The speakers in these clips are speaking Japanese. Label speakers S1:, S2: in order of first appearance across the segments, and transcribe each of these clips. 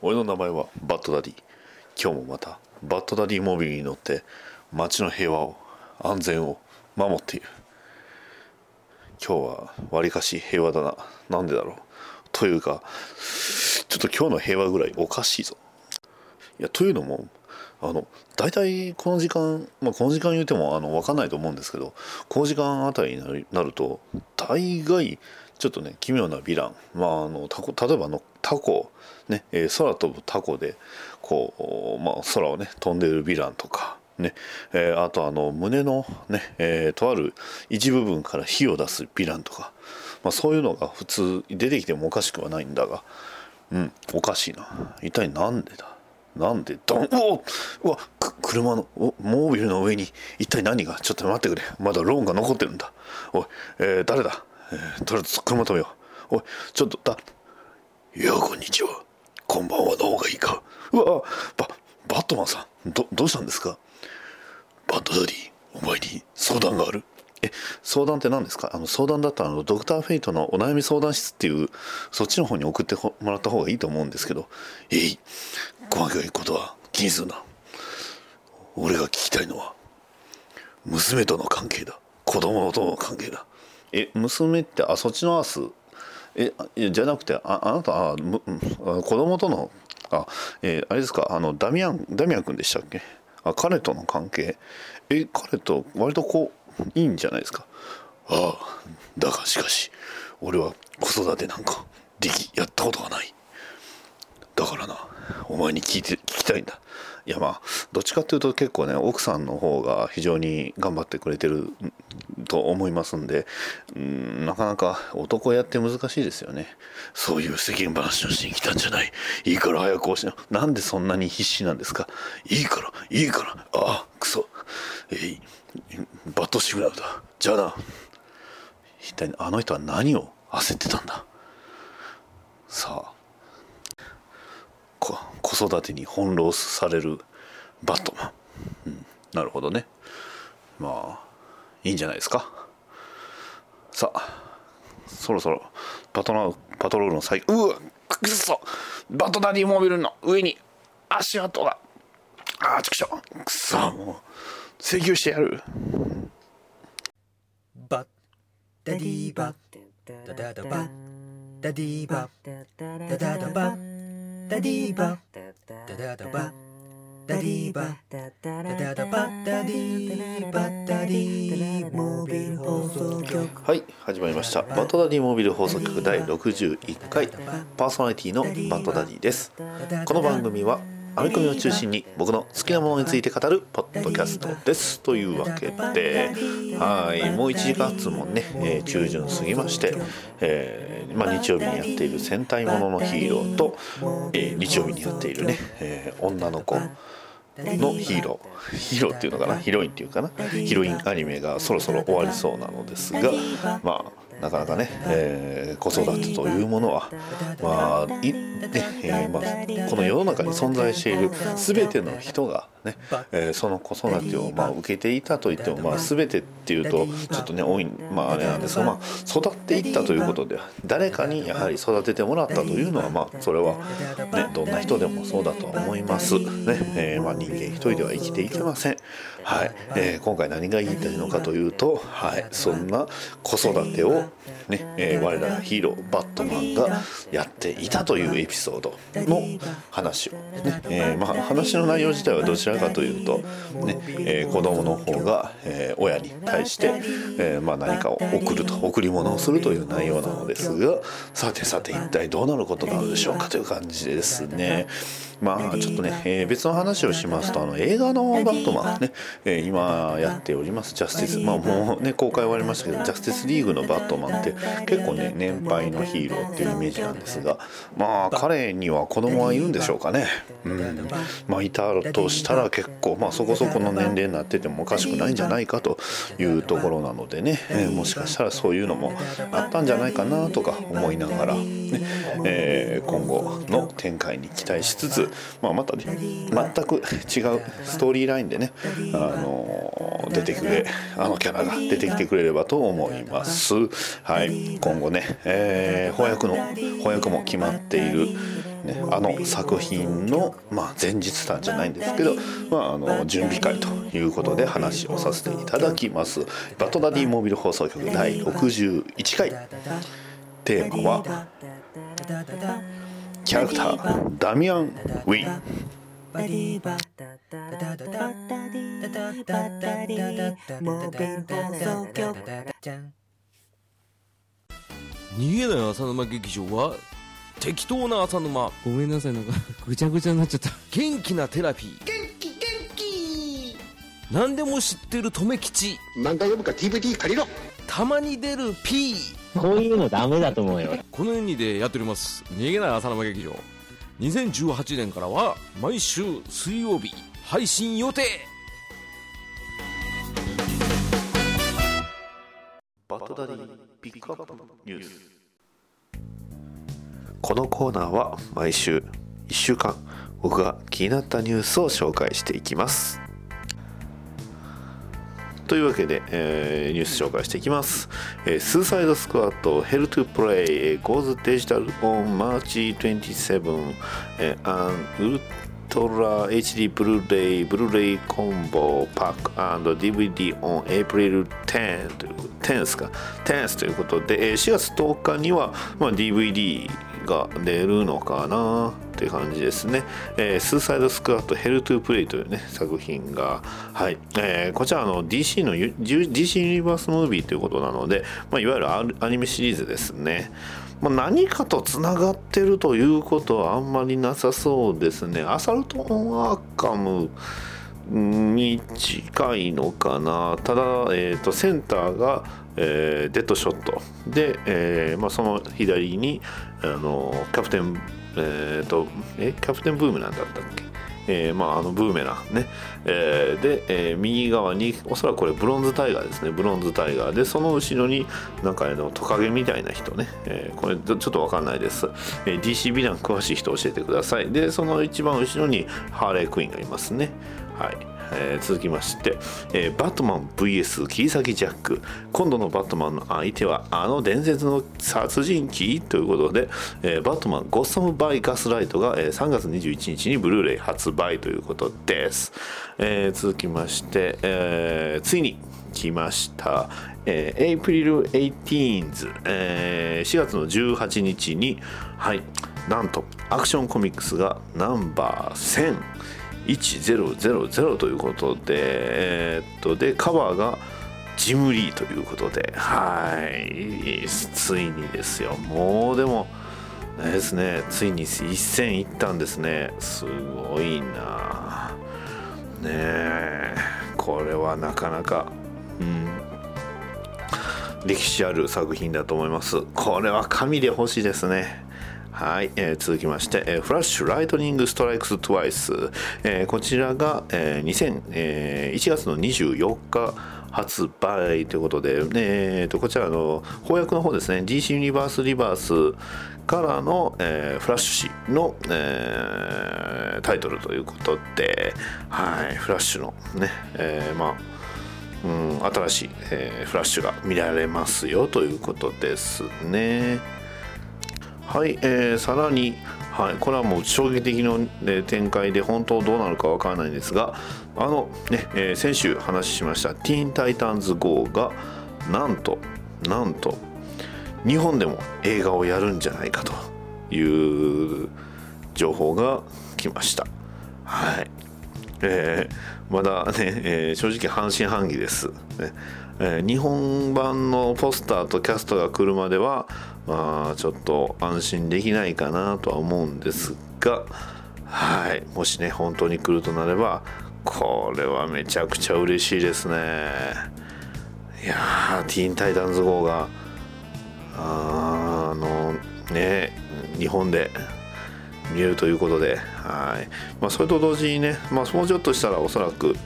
S1: 俺の名前はバッドダディ。今日もまたバッドダディモビルに乗って街の平和を安全を守っている。今日はわりかし平和だな。なんでだろう。というかちょっと今日の平和ぐらいおかしいぞ。いやというのもあの大体この時間、まあ、この時間言うてもあの分かんないと思うんですけどこの時間あたりになると大概ちょっとね奇妙なヴィラン、まあ、あのタコ例えばのタコ、ねえー、空飛ぶタコでこう、まあ、空をね飛んでるヴィランとか、ねえー、あとあの胸のね、えー、とある一部分から火を出すヴィランとか、まあ、そういうのが普通出てきてもおかしくはないんだがうんおかしいな。一体なんでだ？なんでドンおうわ車のモービルの上に一体何が？ちょっと待ってくれ。まだローンが残ってるんだ。おい、えー、誰だ？え、とりあえず車止めよう。おい、ちょっと、だ、いや、こんにちは。こんばんはの方がいいか。うわ、バ、バットマンさん、ど、どうしたんですか？バッドダディ、お前に相談がある？え、相談って何ですか？あの、相談だったら、あの、ドクターフェイトのお悩み相談室っていう、そっちの方に送ってもらった方がいいと思うんですけど、えい、細かいことは気にするな。俺が聞きたいのは、娘との関係だ。子供との関係だ。え娘ってあそっちのアース？えじゃなくてああなたあむ子供とのあ、えー、あれですか？あのダミアンダミアン君でしたっけ？あ彼との関係？え彼と割とこういいんじゃないですか？ああだがしかし俺は子育てなんかできやったことがない。だからなお前に聞いて聞きたいんだ。いやまあどっちかっていうと結構ね奥さんの方が非常に頑張ってくれてると思いますんでうんなかなか男やって難しいですよね。そういう世間話をしに来たんじゃない。いいから早くおしな。なんでそんなに必死なんですか。いいからいいから。ああクソ。えいバットシグナルだ。じゃあな。一体あの人は何を焦ってたんだ。さあ。子育てに翻弄されるバットマン、うん、なるほどね。まあいいんじゃないですか。さあそろそろパトロパトロールの最うわくそ。バットダディモービルの上に足跡が。ああちくしょくそ。もう請求してやる。バッダディバッダダダバッダディバッダダダバッダディバダダダバダディバダダダバダディバッドダディモービル放送局はい始まりましたバッドダディモービル放送局第61回パーソナリティのバッドダディですこの番組はアメコミを中心に僕の好きなものについて語るポッドキャストです。というわけではい。もう1時間もね、えー、中旬過ぎまして、えーまあ、日曜日にやっている戦隊もののヒーローと、えー、日曜日にやっているね、え、女の子のヒーロー。ヒーローっていうのかな？ヒロインっていうかな？ヒロインアニメがそろそろ終わりそうなのですがまあなかなかね、えー、子育てというものは、まあいねえーまあ、この世の中に存在している全ての人がね、えー、その子育てをまあ受けていたといっても、まあ、全てっていうとちょっとね多い、まあ、あれなんですが、まあ、育っていったということで誰かにやはり育ててもらったというのは、まあ、それは、ね、どんな人でもそうだと思います。ねえーまあ、人間一人では生きていけません。はい。えー、今回何が言いたいのかというと、はい、そんな子育てをね、えー、我らヒーローバットマンがやっていたというエピソードの話をね、えー、まあ、話の内容自体はどちらかというと、ねえー、子供の方が、えー、親に対して、えまあ、何かを送ると贈り物をするという内容なのですがさてさて一体どうなることなのでしょうかという感じですね。まあちょっとね、えー、別の話をしますとあの映画のバットマンね、えー、今やっておりますジャスティスまあもうね公開終わりましたけどジャスティスリーグのバットマンって結構ね年配のヒーローっていうイメージなんですがまあ彼には子供はいるんでしょうかね。うん。まあいたとしたら結構まあそこそこの年齢になっててもおかしくないんじゃないかというところなのでね、えー、もしかしたらそういうのもあったんじゃないかなとか思いながらね、えー、今後の展開に期待しつつまあ、またね全く違うストーリーラインでね、あの出てくれあのキャラが出てきてくれればと思います。はい、今後ね、えー、翻訳の翻訳も決まっている、ね、あの作品の、まあ、前日談じゃないんですけど、まあ、あの準備会ということで話をさせていただきます。バトダディモービル放送局第61回。テーマはキャラクター。ダミアン・ウィン。
S2: 逃げない浅沼劇場は適当な浅沼。
S3: ごめんなさいなんかぐちゃぐちゃになっちゃった。
S2: 元気なテラピー。元気元気。何でも知ってる留吉。
S4: 何回読むか DVD 借りろ。
S2: たまに出る P
S5: こういうのダメだと思うよ。
S2: この2でやっております。逃げない浅沼劇場。2018年からは毎週水曜日配信予定。
S1: バトダディピックアップニュース。このコーナーは毎週1週間僕が気になったニュースを紹介していきますというわけで、えー、ニュース紹介していきます。えー、スーサイドスクワット Hell to Play goes digital on March 27、えー、and Ultra HD Blu-ray Blu-ray Combo Pack and DVD on April 10という 10th か 10th ということで、4月10日には、まあ、DVD が出るのかなっていう感じですね。えー、スーサイドスクワットヘルトゥープレイというね、作品が、はい。えー、こちらの DC の DC ユニバースムービーということなので、まあ、いわゆるアニメシリーズですね。ま、何かとつながってるということはあんまりなさそうですね。アサルト・オン・アーカムに近いのかな。ただ、えーと、センターが、えー、デッドショット。で、えーまあ、その左にあのキャプテンえーと、えキャプテンブームなんだったっけ？えー、まあ、あのブーメランね、えー、で、えー、右側におそらくこれブロンズタイガーですね。ブロンズタイガー。でその後ろになんかあのトカゲみたいな人ね、えこれちょっとわかんないです、え DC ヴィラン詳しい人教えてください。でその一番後ろにハーレークイーンがいますね。はい。えー、続きまして、えー、バットマン VS 切り裂きジャック。今度のバットマンの相手はあの伝説の殺人鬼ということで、えー、バットマンゴッサム・バイ・ガスライトが、えー、3月21日にブルーレイ発売ということです、えー、続きまして、えー、ついに来ました、 April 18th、えー、4月の18日に、はい、なんとアクションコミックスがナンバー1000 1000ということで、えー、っと、で、カバーがジムリーということで、はい、ついにですよ。もうでも、ですね、ついに一戦いったんですね。すごいな。ねえ、これはなかなか、うん、歴史ある作品だと思います。これは紙で欲しいですね。はい、えー、続きまして、えー、フラッシュライトニングストライクストワイス、えー、こちらが、えー、2000、えー、1月の24日発売ということで、えー、とこちらの翻訳の方ですね DC ユニバースリバースからの、えー、フラッシュ誌の、えー、タイトルということで、はい、フラッシュのね、えー、まあうん、新しい、えー、フラッシュが見られますよということですね。はい、えー、さらに、はい、これはもう衝撃的な、ね、展開で本当どうなるかわからないんですがあのね、えー、先週話しました「ティーン・タイタンズ GO」がなんとなんと日本でも映画をやるんじゃないかという情報が来ました。はい。えー、まだね、えー、正直半信半疑です、ね。えー、日本版のポスターとキャストが来るまではまあちょっと安心できないかなとは思うんですがはい。もしね本当に来るとなればこれはめちゃくちゃ嬉しいですね。いやーティーンタイタンズ号があのね日本で見えるということで、はい。まあ、それと同時にね、まあ、もうちょっとしたらおそらく、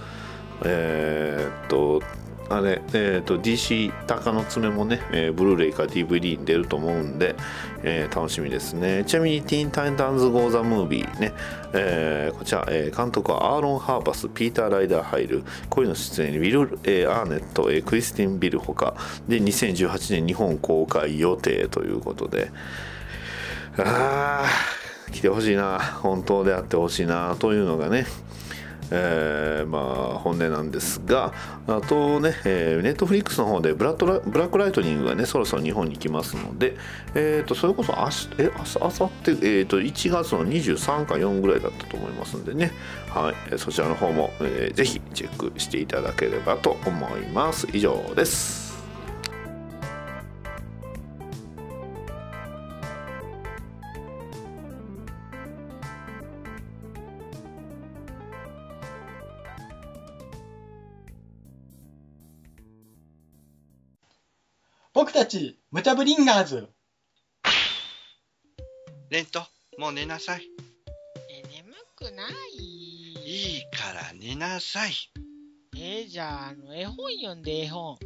S1: えー、っとあれ、えーと、DC 鷹の爪もね、えー、ブルーレイか DVD に出ると思うんで、えー、楽しみですね。ちなみに、ティーン・タイタンズ・ゴー・ザ・ムービーね、えー、こちら、えー、監督はアーロン・ハーバス、ピーター・ライダー・ハイル、恋の出演にウィル・えー、アーネット、えー、クリスティン・ビルほか、で、2018年日本公開予定ということであ、あ来てほしいな本当であってほしいなというのがねえー、まあ本音なんですがあとね、えー、ネットフリックスの方でブラッドラブラックライトニングがねそろそろ日本に来ますので、えーと、それこそ明日えあさって、えーと、1月の23か4ぐらいだったと思いますんでね、はい、そちらの方も、えー、ぜひチェックしていただければと思います。以上です。
S6: ムチャブリンガーズ。
S7: レント、もう寝なさい。
S8: え、眠くない？
S7: いいから寝なさい。
S8: えじゃあ、あの、絵本読んで、絵本。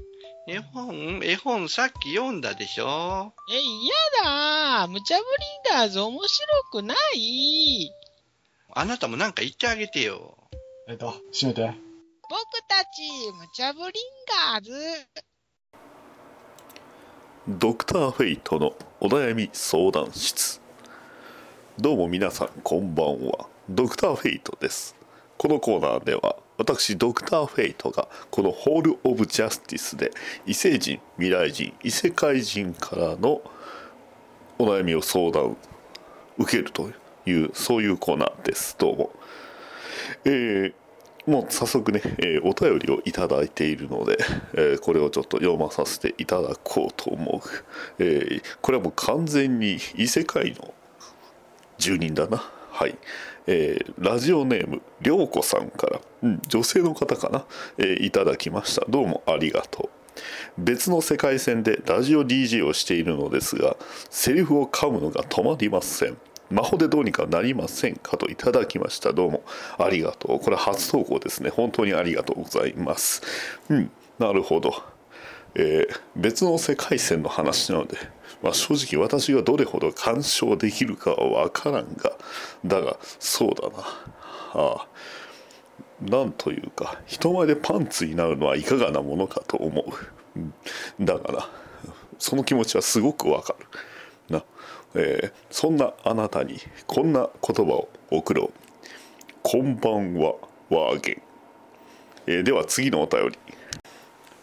S7: 絵本？絵本さっき読んだでしょ
S8: え、嫌だムチャブリンガーズ面白くない？
S7: あなたもなんか言ってあげてよ。
S6: えっと、閉めて。
S8: 僕たち、ムチャブリンガーズ。
S1: ドクターフェイトのお悩み相談室。どうも皆さんこんばんは。ドクターフェイトです。このコーナーでは私ドクターフェイトがこのホール・オブ・ジャスティスで異星人未来人異世界人からのお悩みを相談受けるというそういうコーナーです。どうも。えーもう早速ね、えー、お便りをいただいているので、えー、これをちょっと読まさせていただこうと思う、えー、これはもう完全に異世界の住人だな。はい、えー、ラジオネームりょうこさんから、うん、女性の方かな、えー、いただきました。どうもありがとう。別の世界線でラジオ DJ をしているのですがセリフを噛むのが止まりません。魔法でどうにかなりませんかといただきました。どうも。ありがとう。これ初投稿ですね。本当にありがとうございます。うん。なるほど。えー、別の世界線の話なので、まあ、正直私がどれほど干渉できるかは分からんがだがそうだな。ああ。なんというか人前でパンツになるのはいかがなものかと思う、うん、だからその気持ちはすごくわかる。な。えー、そんなあなたにこんな言葉を送ろう。こんばんはワーゲン、えー、では次のお便り。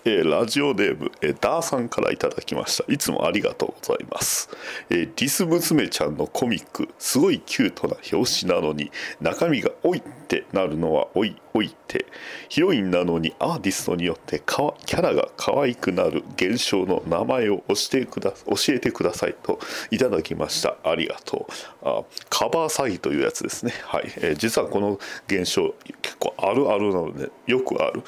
S1: えー、ラジオネーム、えー、ダーさんからいただきました。いつもありがとうございます、えー、リス娘ちゃんのコミックすごいキュートな表紙なのに中身が「おい」ってなるのは「おいおい」てヒロインなのにアーティストによってキャラが可愛くなる現象の名前を教えてくだ教えてくださいといただきました。ありがとう。あカバー詐欺というやつですね。はい、えー、実はこの現象結構あるあるなのでよくある、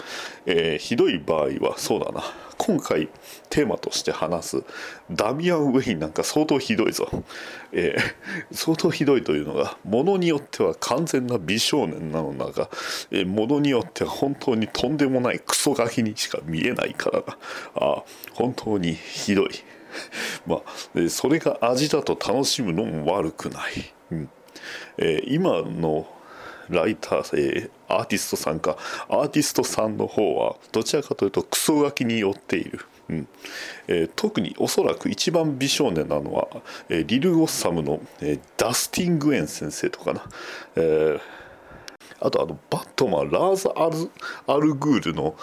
S1: えー、ひどい場合はそうだな。今回テーマとして話すダミアン・ウェインなんか相当ひどいぞ、えー、相当ひどいというのがものによっては完全な美少年なのだが、えー、ものによっては本当にとんでもないクソガキにしか見えないからなあ本当にひどい。まあそれが味だと楽しむのも悪くない、うん。えー、今のライター、えー、アーティストさんか。アーティストさんの方はどちらかというとクソガキに寄っている、うん。えー、特におそらく一番美少年なのは、えー、リル・ゴッサムの、えー、ダスティン・グエン先生とかな、えー、あとあのバットマンラーズ・アルアルグールの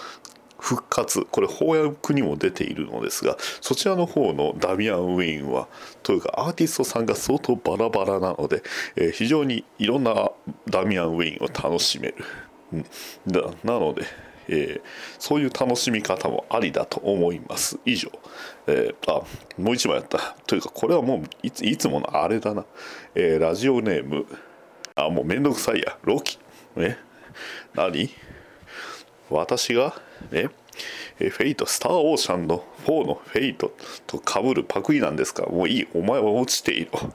S1: 復活。これ翻訳にも出ているのですがそちらの方のダミアン・ウィーンはというかアーティストさんが相当バラバラなので、えー、非常にいろんなダミアン・ウィーンを楽しめる、うん、だなので、えー、そういう楽しみ方もありだと思います。以上、えー、あもう一枚やった。というかこれはもういついつものあれだな、えラジオネーム。あもうめんどくさいや。ロキ。ね何？私が？ねフェイト、スター・オーシャンの4のフェイトとかぶるパクリなんですか？もういい、お前は落ちていろ。は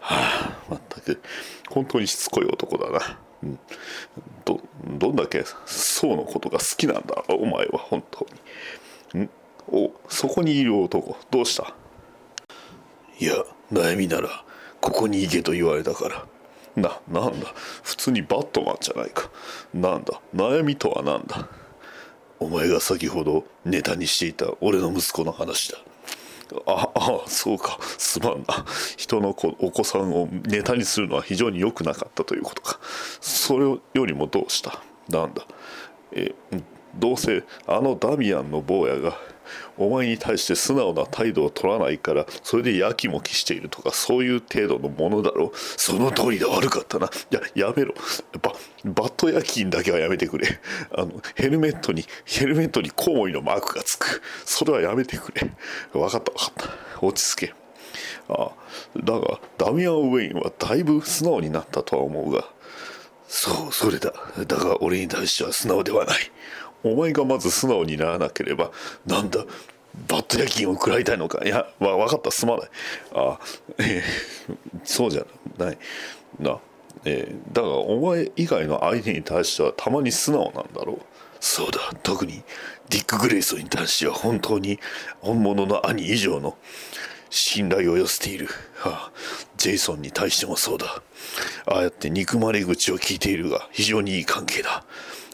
S1: あ、まったく、本当にしつこい男だな。うん、ど、どんだけソーのことが好きなんだ、お前は本当に。ん？お、そこにいる男、どうした？いや、悩みなら、ここに行けと言われたから。な、なんだ、普通にバットマンじゃないか。なんだ、悩みとはなんだ？お前が先ほどネタにしていた俺の息子の話だ。ああそうか。すまんな。人の子お子さんをネタにするのは非常に良くなかったということか。それよりもどうした？なんだ？えどうせあのダミアンの坊やがお前に対して素直な態度を取らないからそれでやきもきしているとかそういう程度のものだろ？うその通りだ悪かったな。いややめろ。ババット夜勤だけはやめてくれ。あのヘルメットにヘルメットにコウモリのマークがつく。それはやめてくれ。分かった分かった。落ち着け。ああだがダミアン・ウェインはだいぶ素直になったとは思うが。そうそれだ。だが俺に対しては素直ではない。お前がまず素直にならなければなんだバット夜勤を食らいたいのか。いやわ分かった。すまない。あえー、そうじゃない。なえー、だがお前以外の相手に対してはたまに素直なんだろう。そうだ。特にディック・グレイソンに対しては本当に本物の兄以上の信頼を寄せている、はあ、ジェイソンに対してもそうだ。ああやって憎まれ口を聞いているが非常にいい関係だ、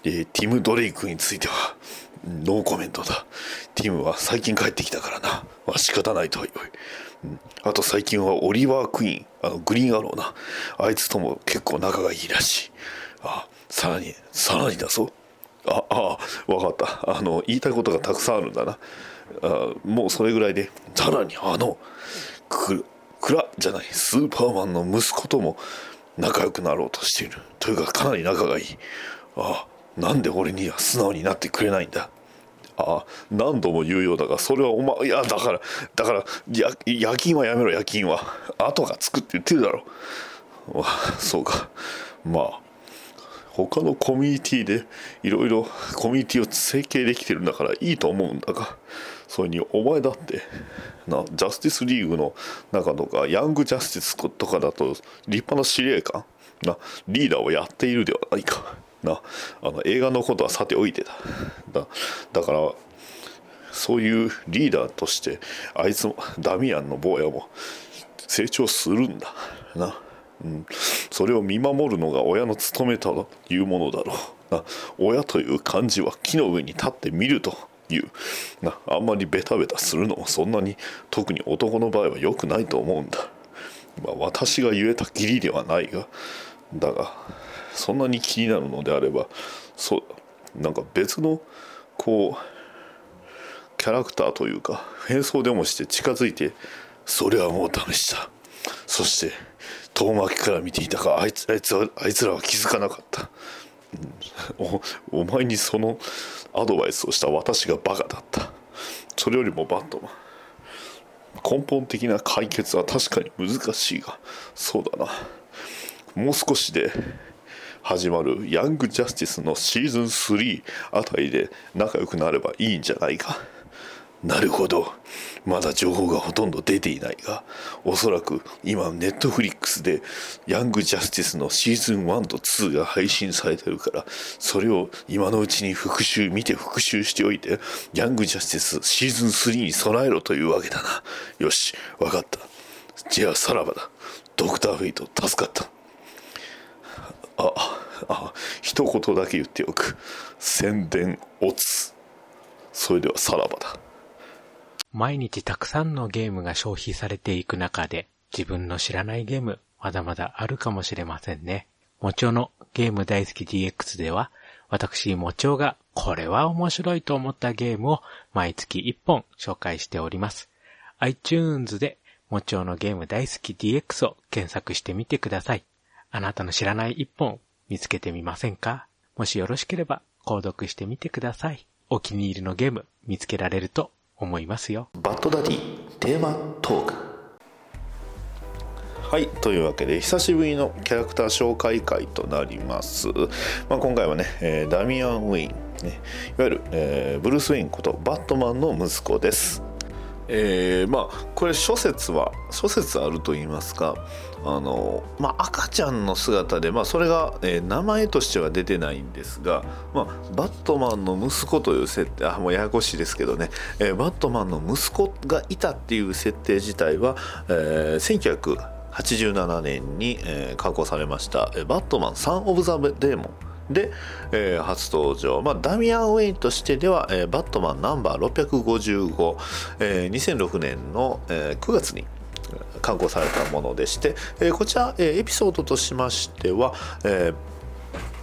S1: えー、ティム・ドレイクについてはノーコメントだ。ティムは最近帰ってきたからな、まあ、仕方ないとは言う、あと最近はオリバー・クイーン。あのグリーンアローな。あいつとも結構仲がいいらしい。あさらにさらにだぞ。ああ分かった。あの言いたいことがたくさんあるんだな。あもうそれぐらいでさらにあのクラじゃないスーパーマンの息子とも仲良くなろうとしている。というかかなり仲がいい。ああなんで俺には素直になってくれないんだ？ああ何度も言うようだがそれはお前いやだからだからや夜勤はやめろ夜勤は。後がつくって言ってるだろ。うそうか。まあ他のコミュニティでいろいろコミュニティを整形できてるんだからいいと思うんだがそれにお前だってなジャスティスリーグの中とかヤングジャスティスとかだと立派な司令官？なリーダーをやっているではないか。な。あの映画のことはさておいてだ。だだからそういうリーダーとしてあいつもダミアンの坊やも成長するんだ。な。うん、それを見守るのが親の務めというものだろう。な。親という漢字は木の上に立って見るという。な。あんまりベタベタするのもそんなに特に男の場合は良くないと思うんだ、まあ、私が言えた義理ではないが。だがそんなに気になるのであればそうなんか別のこうキャラクターというか変装でもして近づいてそれはもうダメした。そして遠巻きから見ていたかあいつあいつはあいつらは気づかなかった、おお前にそのアドバイスをした私がバカだった。それよりもバットマン。根本的な解決は確かに難しいがそうだな。もう少しで始まるヤングジャスティスのシーズン3あたりで仲良くなればいいんじゃないか？なるほど。まだ情報がほとんど出ていないがおそらく今ネットフリックスでヤングジャスティスのシーズン1と2が配信されてるからそれを今のうちに復習見て復習しておいてヤングジャスティスシーズン3に備えろというわけだな。よし分かった。じゃあさらばだ。ドクターフェイト助かった。ああ一言だけ言っておく宣伝オツそれではさらばだ
S9: 毎日たくさんのゲームが消費されていく中で、自分の知らないゲーム、まだまだあるかもしれませんね。もちょのゲーム大好き DX では、私、もちょがこれは面白いと思ったゲームを毎月1本紹介しております。iTunes でもちょのゲーム大好き DX を検索してみてください。あなたの知らない1本見つけてみませんか？もしよろしければ購読してみてください。お気に入りのゲーム見つけられると思いますよ。
S1: バッドダディテーマトーク。はいというわけで久しぶりのキャラクター紹介会となります、まあ、今回はね、えー、ダミアン・ウェイン、ね、いわゆる、えー、ブルース・ウェインことバットマンの息子です。えー、まあこれ諸説は諸説あると言いますかあの、まあ、赤ちゃんの姿で、まあ、それが、えー、名前としては出てないんですが、まあ、バットマンの息子という設定あもうややこしいですけどね、えー、バットマンの息子がいたっていう設定自体は、えー、1987年に、えー、刊行されました「バットマンサン・オブ・ザ・デーモン」で、えー初登場、まあ、ダミアン・ウェインとしてでは、えーバットマンナンバー655、えー2006年の、えー9月に刊行されたものでして、えーこちら、えーエピソードとしましては、えー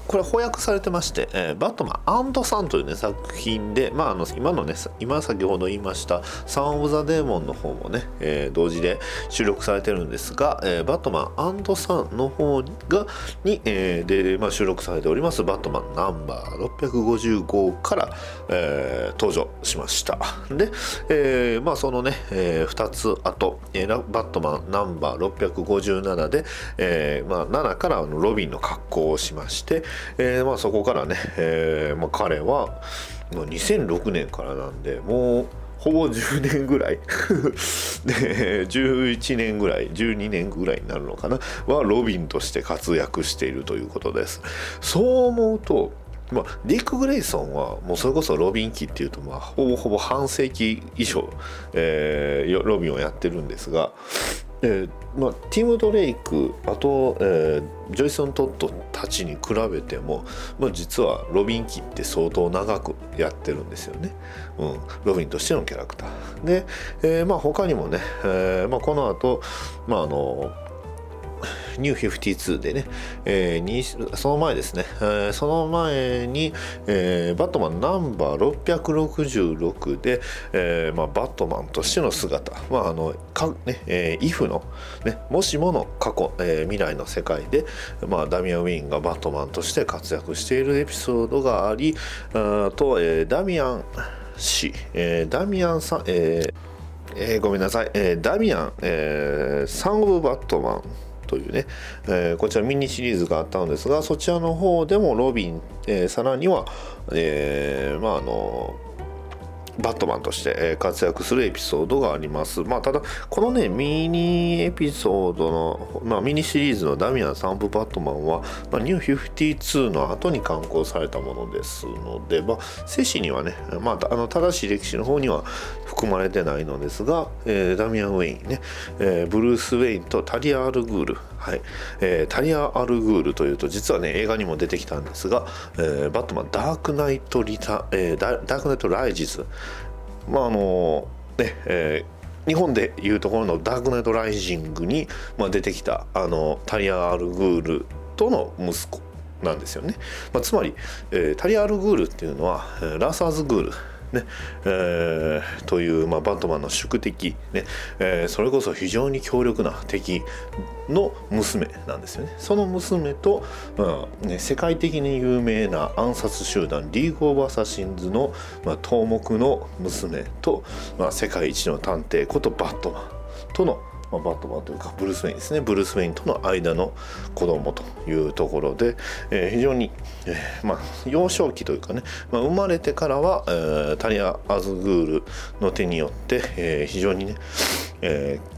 S1: これ翻訳されてまして、えーバットマンアンドサンというね作品で、まあ、あの今のね今先ほど言いましたサン・オブ・ザ・デーモンの方もね、えー同時で収録されてるんですが、えーバットマンアンドサンの方がに、えーで、まあ、収録されておりますバットマンナンバー655から、えー登場しました。で、えーまあそのね、え2つ後、えーバットマンナンバー657で、えーまあ、7からあのロビンの格好をしまして、えーまあ、そこからね、えーまあ、彼は2006年からなんでもうほぼ10年ぐらい。で11年ぐらい12年ぐらいになるのかな。はロビンとして活躍しているということです。そう思うとまあ、ディック・グレイソンはもうそれこそロビン期っていうとまあほぼほぼ半世紀以上、えーロビンをやってるんですが、えーまあ、ティム・ドレイクあと、えージョイソン・トットたちに比べても、まあ、実はロビン期って相当長くやってるんですよね、うん、ロビンとしてのキャラクター。で、えーまあ、他にもね、えーまあ、この後、まああのニュー52でね、えーその前ですね、えーその前に、えーバットマンナンバー666で、えーまあ、バットマンとしての姿、まああのかねえー、イフの、ね、もしもの過去、えー未来の世界で、まあ、ダミアン・ウィンがバットマンとして活躍しているエピソードがありあと、えーダミアン氏、えーダミアンさん、えーえーごめんなさい、えーダミアン、えーサン・オブ・バットマンというね、えーこちらミニシリーズがあったのですがそちらの方でもロビン、えーさらには、えーまああのバットマンとして活躍するエピソードがあります。まあ、ただ、このね、ミニエピソードの、まあ、ミニシリーズのダミアン・サンプ・バットマンは、まあ、ニュー52の後に刊行されたものですので、まあ、正史にはね、まあ、あの正しい歴史の方には含まれてないのですが、えーダミアン・ウェインね、えーブルース・ウェインとタリア・アルグール、はい。えータリア・アルグールというと実はね映画にも出てきたんですが、えーバットマンダークナイトリタ、えーダークナイトライジズまああのねえー日本でいうところのダークナイトライジングに、まあ、出てきたあのタリア・アルグールとの息子なんですよね、まあ、つまり、えータリア・アルグールっていうのは、ラーサーズ・グール。ねえーという、まあ、バットマンの宿敵、ねえーそれこそ非常に強力な敵の娘なんですよね。その娘と、まあね、世界的に有名な暗殺集団リーグ・オブ・アサシンズの、まあ、頭目の娘と、まあ、世界一の探偵ことバットマンとのまあ、バットマンというかブルース・ウェインですね。ブルース・ウェインとの間の子供というところで、えー非常に、えーまあ、幼少期というかね、まあ、生まれてからは、えータリア・アズグールの手によって、えー非常にね、えー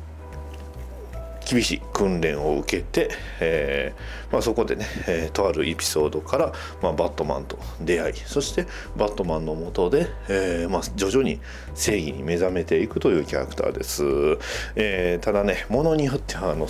S1: 厳しい訓練を受けて、えーまあ、そこでね、えーとあるエピソードから、まあ、バットマンと出会いそしてバットマンのもとで、えーまあ、徐々に正義に目覚めていくというキャラクターです、えーただねものによってはあの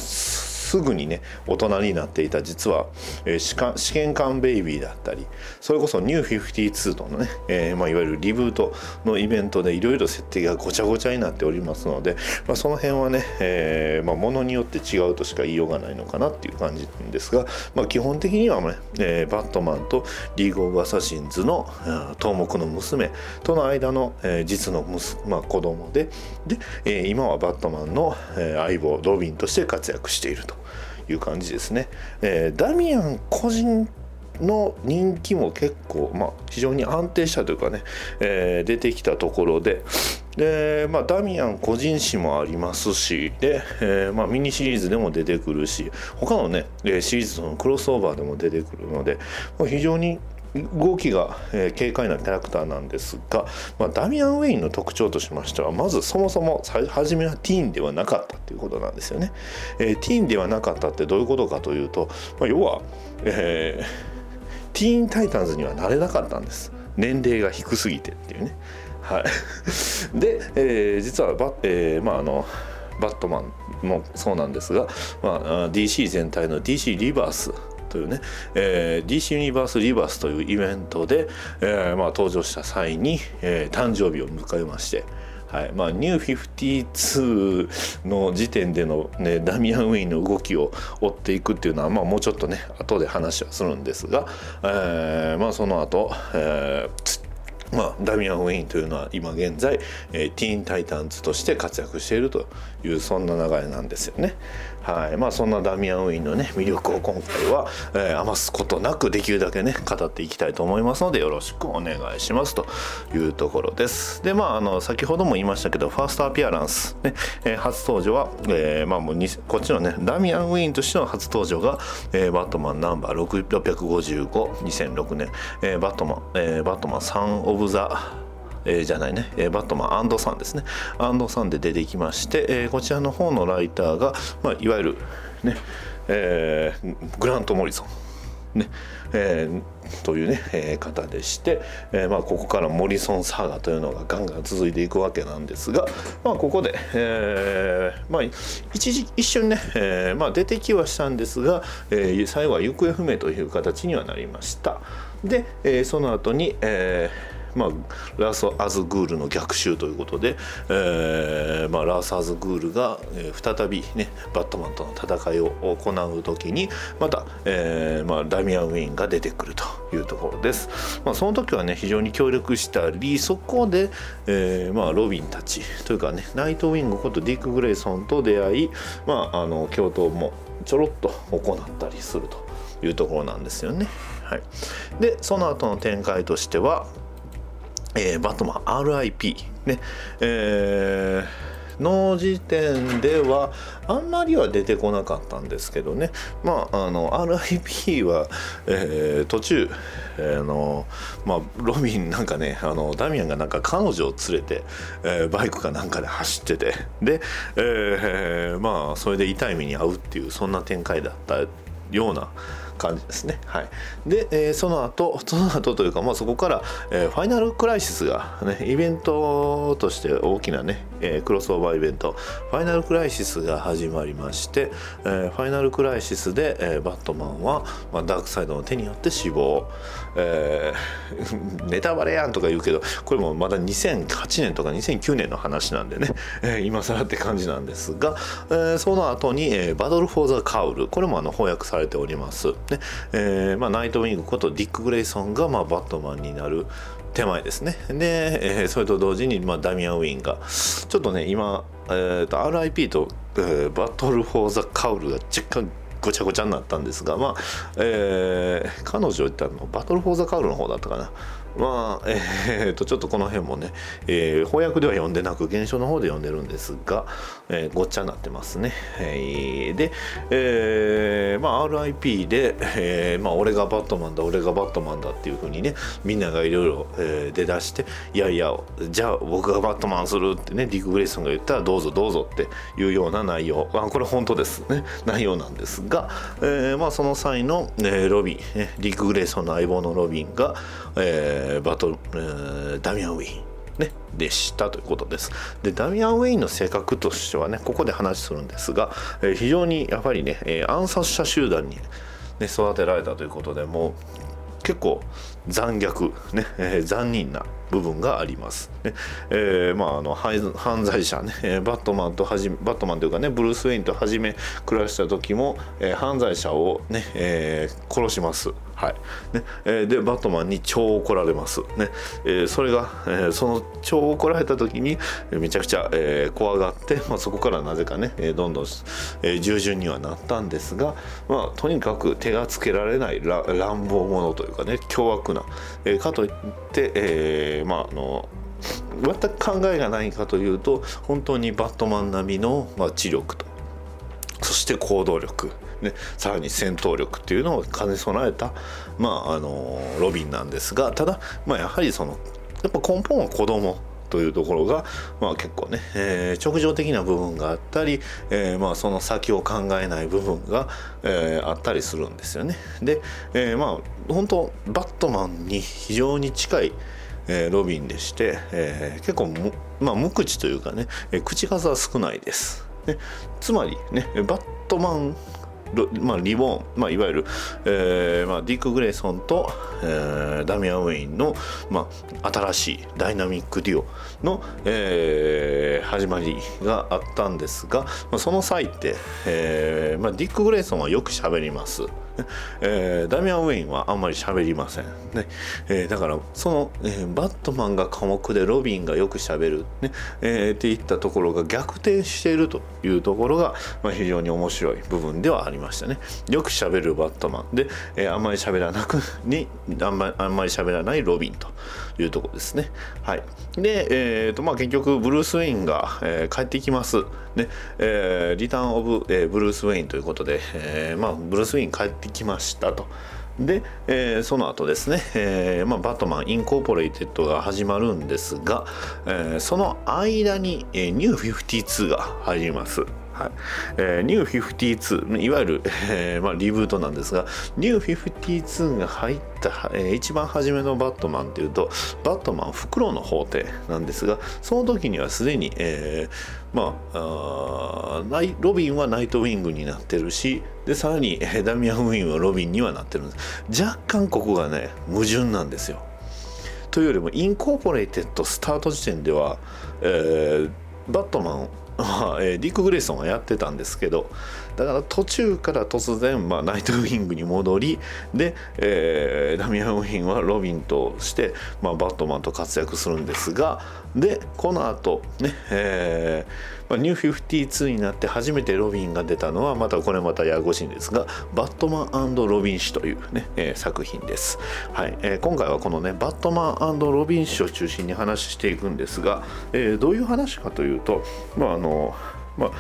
S1: すぐにね大人になっていた実は、えー試験試験官ベイビーだったりそれこそニュー52とのね、えーまあ、いわゆるリブートのイベントでいろいろ設定がごちゃごちゃになっておりますので、まあ、その辺はね、えーまあ、ものによって違うとしか言いようがないのかなっていう感じなんですが、まあ、基本的にはね、えーバットマンとリーグ・オブ・アサシンズのあー頭目の娘との間の、えー実の息、まあ、子供でで、えー今はバットマンの、え相棒ロビンとして活躍しているという感じですね。えーダミアン個人の人気も結構、まあ、非常に安定したというかね、えー出てきたところでで、まあ、ダミアン個人誌もありますしで、えーまあ、ミニシリーズでも出てくるし他のねシリーズとのクロスオーバーでも出てくるので、ま非常に動きが、えー軽快なキャラクターなんですが、まあ、ダミアン・ウェインの特徴としましてはまずそもそも初めはティーンではなかったということなんですよね。えーティーンではなかったってどういうことかというと、まあ、要は、えーティーンタイタンズにはなれなかったんです。年齢が低すぎてっていうね。はい。で、えー実はバ,、えーまあ、あのバットマンもそうなんですが、ま、あ DC 全体の DC リバースというね、えー DC ユニバースリバースというイベントで、えーまあ、登場した際に、えー誕生日を迎えまして、はいまあ、ニュー52の時点での、ね、ダミアン・ウィンの動きを追っていくっていうのは、まあ、もうちょっとね後で話はするんですが、えーまあ、その後、えーまあ、ダミアン・ウィーンというのは今現在、えーティーン・タイタンズとして活躍しているというそんな流れなんですよね。はいまあ、そんなダミアン・ウィーンの、ね、魅力を今回は、えー余すことなくできるだけね語っていきたいと思いますのでよろしくお願いしますというところです。でまああの先ほども言いましたけどファーストアピアランス、ねえー初登場は、えーまあ、もうにこっちのねダミアン・ウィーンとしての初登場が、えーバットマンナンバー6 6552006年、えーバットマン、えーバットマン3オブザえーじゃないね、えーバットマンアンドさんですね。アンドさんで出てきまして、えーこちらの方のライターが、まあ、いわゆるね、えーグラント・モリソン。ねえーというね、えー方でして、えーまあ、ここからモリソンサーガというのがガンガン続いていくわけなんですが、まあ、ここで、えーまあ、一時一瞬ね、えーまあ、出てきはしたんですが、えー最後は行方不明という形にはなりました。で、えーその後に、えーまあ、ラース・アズグールの逆襲ということで、えーまあ、ラース・アズグールが、えー再び、ね、バットマンとの戦いを行う時にまた、えーまあ、ダミアン・ウィーンが出てくるというところです、まあ、その時はね非常に協力したりそこで、えーまあ、ロビンたちというかねナイト・ウィングことディック・グレイソンと出会い、まあ、あの共闘もちょろっと行ったりするというところなんですよね。はい、でその後の展開としてはえーバットマン RIP ね。えーの時点ではあんまりは出てこなかったんですけどね。まああの RIP は、えー途中、えーのまあ、ロビンなんかねあのダミアンがなんか彼女を連れて、えーバイクかなんかで走ってて。で、えーまあそれで痛い目に遭うっていうそんな展開だったような感じですね。はい、で、えーその後 その後というか、まあ、そこから、えーファイナルクライシスが、ね、イベントとして大きなね、えークロスオーバーイベントファイナルクライシスが始まりまして、えーファイナルクライシスで、えーバットマンは、まあ、ダークサイドの手によって死亡、えー ネタバレやんとか言うけどこれもまだ2008年とか2009年の話なんでね、えー今更って感じなんですが、えーその後に、えーバトル・フォー・ザ・カウルこれもあの翻訳されております、ねえーまあ、ナイト・ウィングことディック・グレイソンが、まあ、バットマンになる手前ですね。で、えーそれと同時に、まあ、ダミアン・ウィンがちょっとね今、えーと RIP と、えーバトル・フォー・ザ・カウルが若干ごちゃごちゃになったんですが、まあえー彼女言ったのバトル・フォー・ザ・カウルの方だったかな。まあえーとちょっとこの辺もね、えー翻訳では読んでなく現象の方で読んでるんですが、えーごっちゃになってますね、えーで、えーまあ RIP で、えーまあ、俺がバットマンだ俺がバットマンだっていう風にねみんながいろいろ出だしていやいやじゃあ僕がバットマンするってねディック・グレイソンが言ったらどうぞどうぞっていうような内容。あこれ本当です。ね内容なんですが、えーまあ、その際の、えーロビン、ね、ディック・グレイソンの相棒のロビンが、えーバトル、えーダミアン・ウィーン。ね、でしたということです。でダミアン・ウェインの性格としてはねここで話するんですが、えー非常にやっぱりね、えー暗殺者集団に、ね、育てられたということでもう結構残虐、ねえー残忍な部分があります。ねえーまあ、あの犯罪者ね、バットマンとはじめバットマンというかねブルース・ウェインと初め暮らした時も、えー犯罪者をね、えー殺します。はいねえーでバットマンに超怒られます。ねえーそれが、えーその超怒られた時にめちゃくちゃ、えー怖がって、まあ、そこからなぜかね、えーどんどん、えー従順にはなったんですが、まあ、とにかく手がつけられない乱暴者というかね凶悪な、えーかといって、えーまああの全く考えがないかというと本当にバットマン並みの、まあ、知力とそして行動力、ね、さらに戦闘力っていうのを兼ね備えた、まあ、あのロビンなんですがただ、まあ、やはりそのやっぱ根本は子供というところが、まあ、結構ね、えー直情的な部分があったり、えーまあ、その先を考えない部分が、えーあったりするんですよね。で、えーまあ本当バットマンに非常に近いえーロビンでして、えー結構、まあ、無口というかね、えー口数は少ないです。ね、つまりねバットマンまあ、リボン、まあ、いわゆる、えーまあ、ディック・グレイソンと、えー、ダミアン・ウェインの、まあ、新しいダイナミックデュオの、えー、始まりがあったんですが、まあ、その際って、えーまあ、ディック・グレイソンはよく喋ります。えー、ダミアン・ウェインはあんまり喋りません、ね。えー、だからその、えー、バットマンが寡黙でロビンがよく喋る、ね。えー、っていったところが逆転しているというところが、まあ、非常に面白い部分ではありましたね。よく喋るバットマンで、えー、あんまり喋らなくにあんまあんまり喋らないロビンと。いうところですねはいで、えーとまあ、結局ブルース・ウェインが、えー、帰ってきますねえー、リターン・オブ、えー、ブルース・ウェインということで、えーまあ、ブルース・ウェイン帰ってきましたと。で、えー、その後ですね、えーまあ、バットマンインコーポレイテッドが始まるんですが、えー、その間に、えー、ニュー52が入ります。はい。えー、ニュー52いわゆる、えーまあ、リブートなんですがニュー52が入った、えー、一番初めのバットマンというとバットマンフクロウの法廷なんですがその時にはすでに、えー、まああロビンはナイトウィングになってるしでさらに、ダミアン・ウェインはロビンにはなってるんです。若干ここがね矛盾なんですよ。というよりもインコーポレーテッドスタート時点では、えー、バットマンま あえー、ディック・グレイソンはやってたんですけどだから途中から突然、まあ、ナイトウィングに戻りで、えー、ダミアン・ウィンはロビンとして、まあ、バットマンと活躍するんですがでこのあとね、えーまあ、ニュー52になって初めてロビンが出たのはまたこれまたややこしいんですがバットマンロビン氏というね、えー、作品です、はい。えー、今回はこのねバットマンロビン氏を中心に話していくんですが、えー、どういう話かというとまああのまあ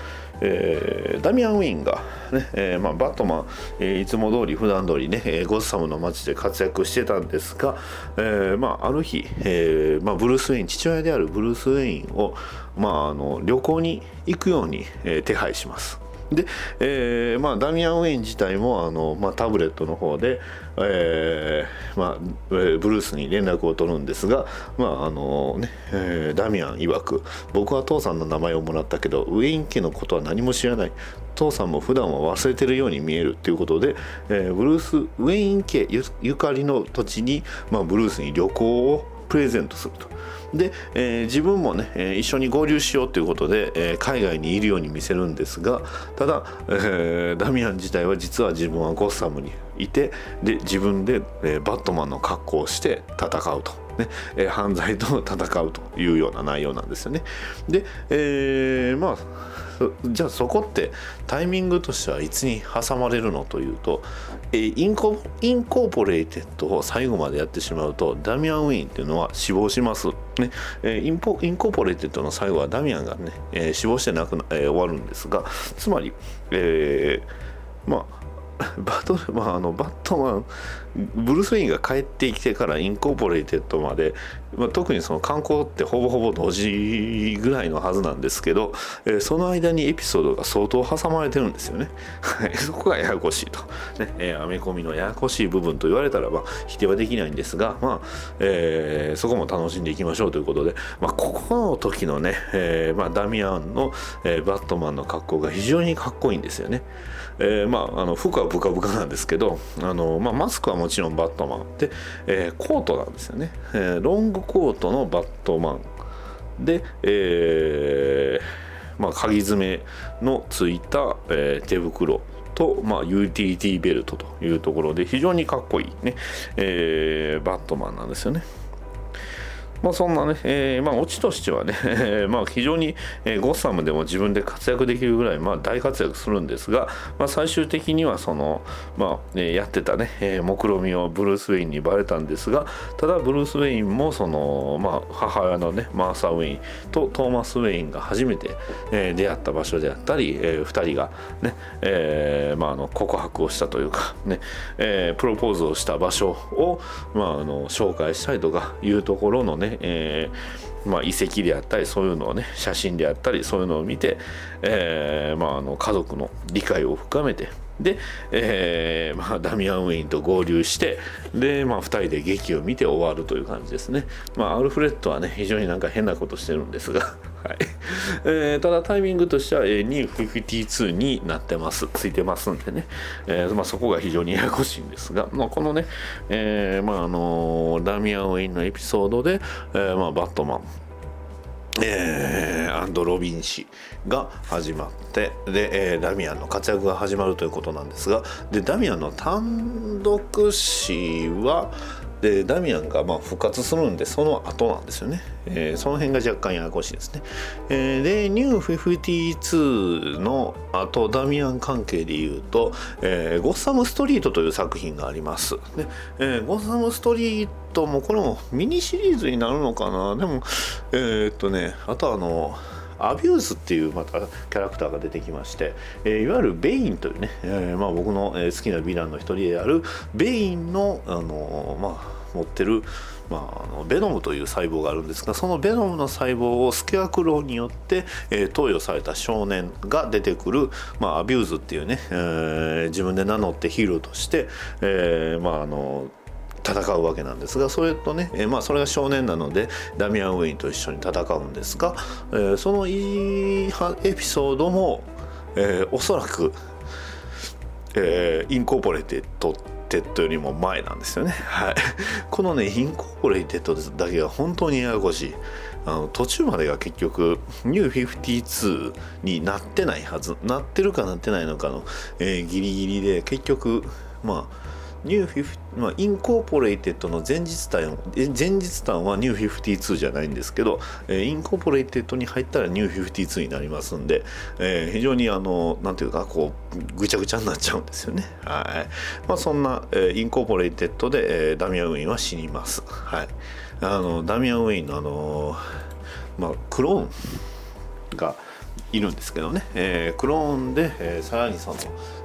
S1: えー、ダミアン・ウィンがね、えーまあ、バットマン、えー、いつも通り普段通りね、えー、ゴッサムの街で活躍してたんですが、えまあ、ある日、えまあ、ブルース・ウェイン父親であるブルース・ウェインを、まあ、あの旅行に行くように、え、手配します。で、えーまあ、ダミアン・ウェイン自体もあの、まあ、タブレットの方で、えーまあ、ブルースに連絡を取るんですが、まああのねえー、ダミアン曰く僕は父さんの名前をもらったけどウェイン家のことは何も知らない父さんも普段は忘れてるように見えるっていうことで、えー、ブルースウェイン家ゆかりの土地に、まあ、ブルースに旅行をプレゼントすると。で、えー、自分もね、えー、一緒に合流しようということで、えー、海外にいるように見せるんですがただ、えダミアン自体は実は自分はゴッサムにいてで自分で、えバットマンの格好をして戦うと。ねえ犯罪と戦うというような内容なんですよね。で、えまあじゃあそこってタイミングとしてはいつに挟まれるのというと、インコインコーポレーテッドを最後までやってしまうとダミアン・ウェインっていうのは死亡します。ねえ、インポインコーポレーテッドの最後はダミアンがね、え、死亡してなくな、え、終わるんですがつまり、えー、まあ バトル、まあ、あのバットマンブルース・ウェインが帰ってきてからインコーポレーテッドまで、まあ、特にその刊行ってほぼほぼ同時ぐらいのはずなんですけど、えー、その間にエピソードが相当挟まれてるんですよね。そこがややこしいと。ねえー、アメコミのややこしい部分と言われたらば否定はできないんですが、まあえー、そこも楽しんでいきましょうということで、まあ、ここの時のね、えーまあ、ダミアンの、えー、バットマンの格好が非常にかっこいいんですよね。えー、まああの服はブカブカなんですけどあの、まあ、マスクはもちろんバットマンで、えー、コートなんですよね、えー、ロングコートのバットマンで、えーまあ、鍵爪のついた、え、手袋と、まあ、ユーティリティベルトというところで非常にかっこいいね、え、バットマンなんですよね。まあ、そんなね、えー、まあ、オチとしてはね、まあ、非常に、えー、ゴッサムでも自分で活躍できるぐらい、まあ、大活躍するんですが、まあ、最終的にはその、まあ、えやってたね、えー、目論みをブルース・ウェインにバレたんですが、ただ、ブルース・ウェインも、その、まあ、母親のね、マーサ・ウェインとトーマス・ウェインが初めて、えー、出会った場所であったり、えー、2人がね、えーまあ、あの告白をしたというか、ね、えー、プロポーズをした場所を、まあ、あの紹介したりとかいうところのね、えー、まあ、遺跡であったりそういうのをね写真であったりそういうのを見て、えー、まあ、あの家族の理解を深めてで、えーまあ、ダミアン・ウェインと合流してで、まあ、2人で劇を見て終わるという感じですね、まあ、アルフレッドはね非常になんか変なことしてるんですが、はい。えー、ただタイミングとしては、えー、252になってますついてますんでね、えーまあ、そこが非常にややこしいんですが、まあ、このね、えまああのダミアン・ウェインのエピソードで、えまあ、バットマンえー、アンド・ロビン氏が始まってで、えー、ダミアンの活躍が始まるということなんですがでダミアンの単独誌はでダミアンがまあ復活するんでその後なんですよね、えー、その辺が若干ややこしいですね、えー、でニュー52の後ダミアン関係でいうと、えー、ゴッサムストリートという作品があります。で、えー、ゴッサムストリートもこれもミニシリーズになるのかな？でもえー、っとねあとあのアビューズっていうまたキャラクターが出てきまして、えー、いわゆるベインというね、えーまあ、僕の好きなヴィランの一人であるベインの、あのまあ、持ってる、まあ、あのベノムという細胞があるんですがそのベノムの細胞をスケアクローによって、えー、投与された少年が出てくる、まあ、アビューズっていうね、えー、自分で名乗ってヒーローとして、えー、まああの戦うわけなんですがそれとね、え、まあ、それが少年なのでダミアン・ウェインと一緒に戦うんですが、えー、そのいいエピソードも、えー、おそらく、えインコーポレテッドテッドよりも前なんですよね。はい、このねインコーポレイテッドだけが本当にややこしい。あの途中までが結局ニュー52になってないはずなってるかなってないのかの、えー、ギリギリで結局まあニューフィフまあ、インコーポレイテッドの前日譚前日譚はニュー52じゃないんですけど、え、インコーポレイテッドに入ったらニュー52になりますんで、えー、非常にあのなんていうかこうぐちゃぐちゃになっちゃうんですよね。はい。まあそんな、え、インコーポレイテッドで、え、ダミアン・ウェインは死にます。はい。あのダミアン・ウィンのあのまあクローンがいるんですけどね、えー、クローンで、えー、さらにその、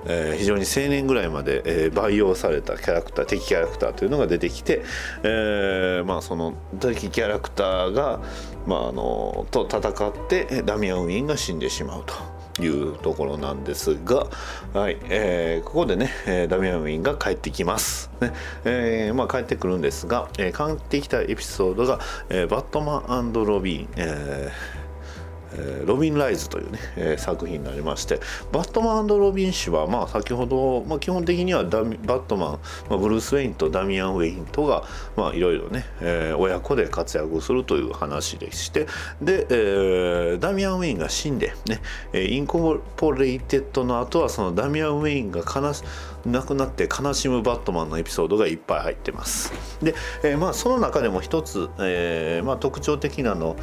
S1: えー、非常に青年ぐらいまで、えー、培養されたキャラクター敵キャラクターというのが出てきて、えー、まあその敵キャラクターが、まあ、あのと戦ってダミアン・ウィンが死んでしまうと。いうところなんですが、はいえー、ここでね、えー、ダミアン・ウィンが帰ってきます、ねえーまあ、帰ってくるんですが、えー、帰ってきたエピソードが、えー、バットマンロビン、えーえー、ロビン・ライズというね、えー、作品になりましてバットマンロビン誌は、まあ、先ほど、まあ、基本的にはダミバットマン、まあ、ブルース・ウェインとダミアン・ウェインとが、いろいろね、えー、親子で活躍するという話でしてで、えー、ダミアン・ウェインが死んで、ね、インコーポレイテッドの後はそのダミアン・ウェインが悲し亡くなって悲しむバットマンのエピソードがいっぱい入ってます。で、えー、まあその中でも一つ、えーまあ、特徴的なの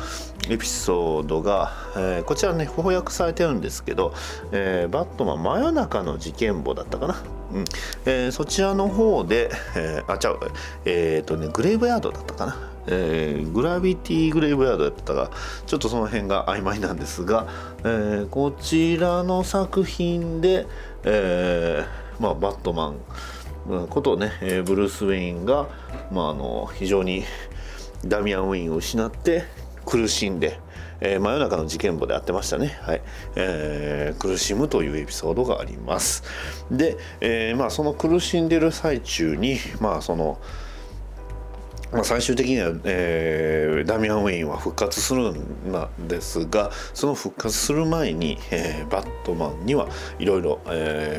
S1: エピソードが、えー、こちらね翻訳されてるんですけど、え、バットマン真夜中の事件簿だったかな、うん。え、そちらの方で、え、あちゃうえっ、とねグレーブヤードだったかな。え、グラビティグレーブヤードやったがちょっとその辺が曖昧なんですが、え、こちらの作品で、えーまあ、バットマンことね、えブルース・ウェインが、まあ、あの非常にダミアン・ウェインを失って苦しんで、えー、真夜中の事件簿でやってましたね、はい。えー、苦しむというエピソードがあります。で、えーまあ、その苦しんでる最中にまあそのまあ、最終的には、えー、ダミアン・ウェインは復活するんですがその復活する前に、えー、バットマンにはいろいろ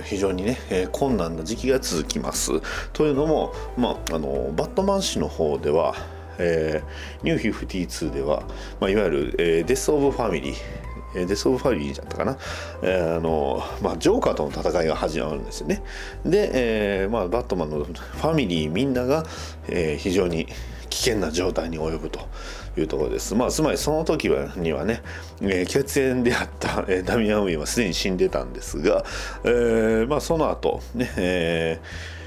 S1: 非常にね、えー、困難な時期が続きます。というのも、まあ、あのバットマン誌の方では、えー、ニュー52では、まあ、いわゆる、えー、デス・オブ・ファミリーデス・オブ・ファミリーだったかな、えー、あのまあ、ジョーカーとの戦いが始まるんですよねで、えーまあ、バットマンのファミリーみんなが、えー、非常に危険な状態に及ぶというところです。まあ、つまりその時はにはね、えー、血縁であった、えー、ダミアン・ウィンはすでに死んでたんですが、えーまあ、その後ね、えー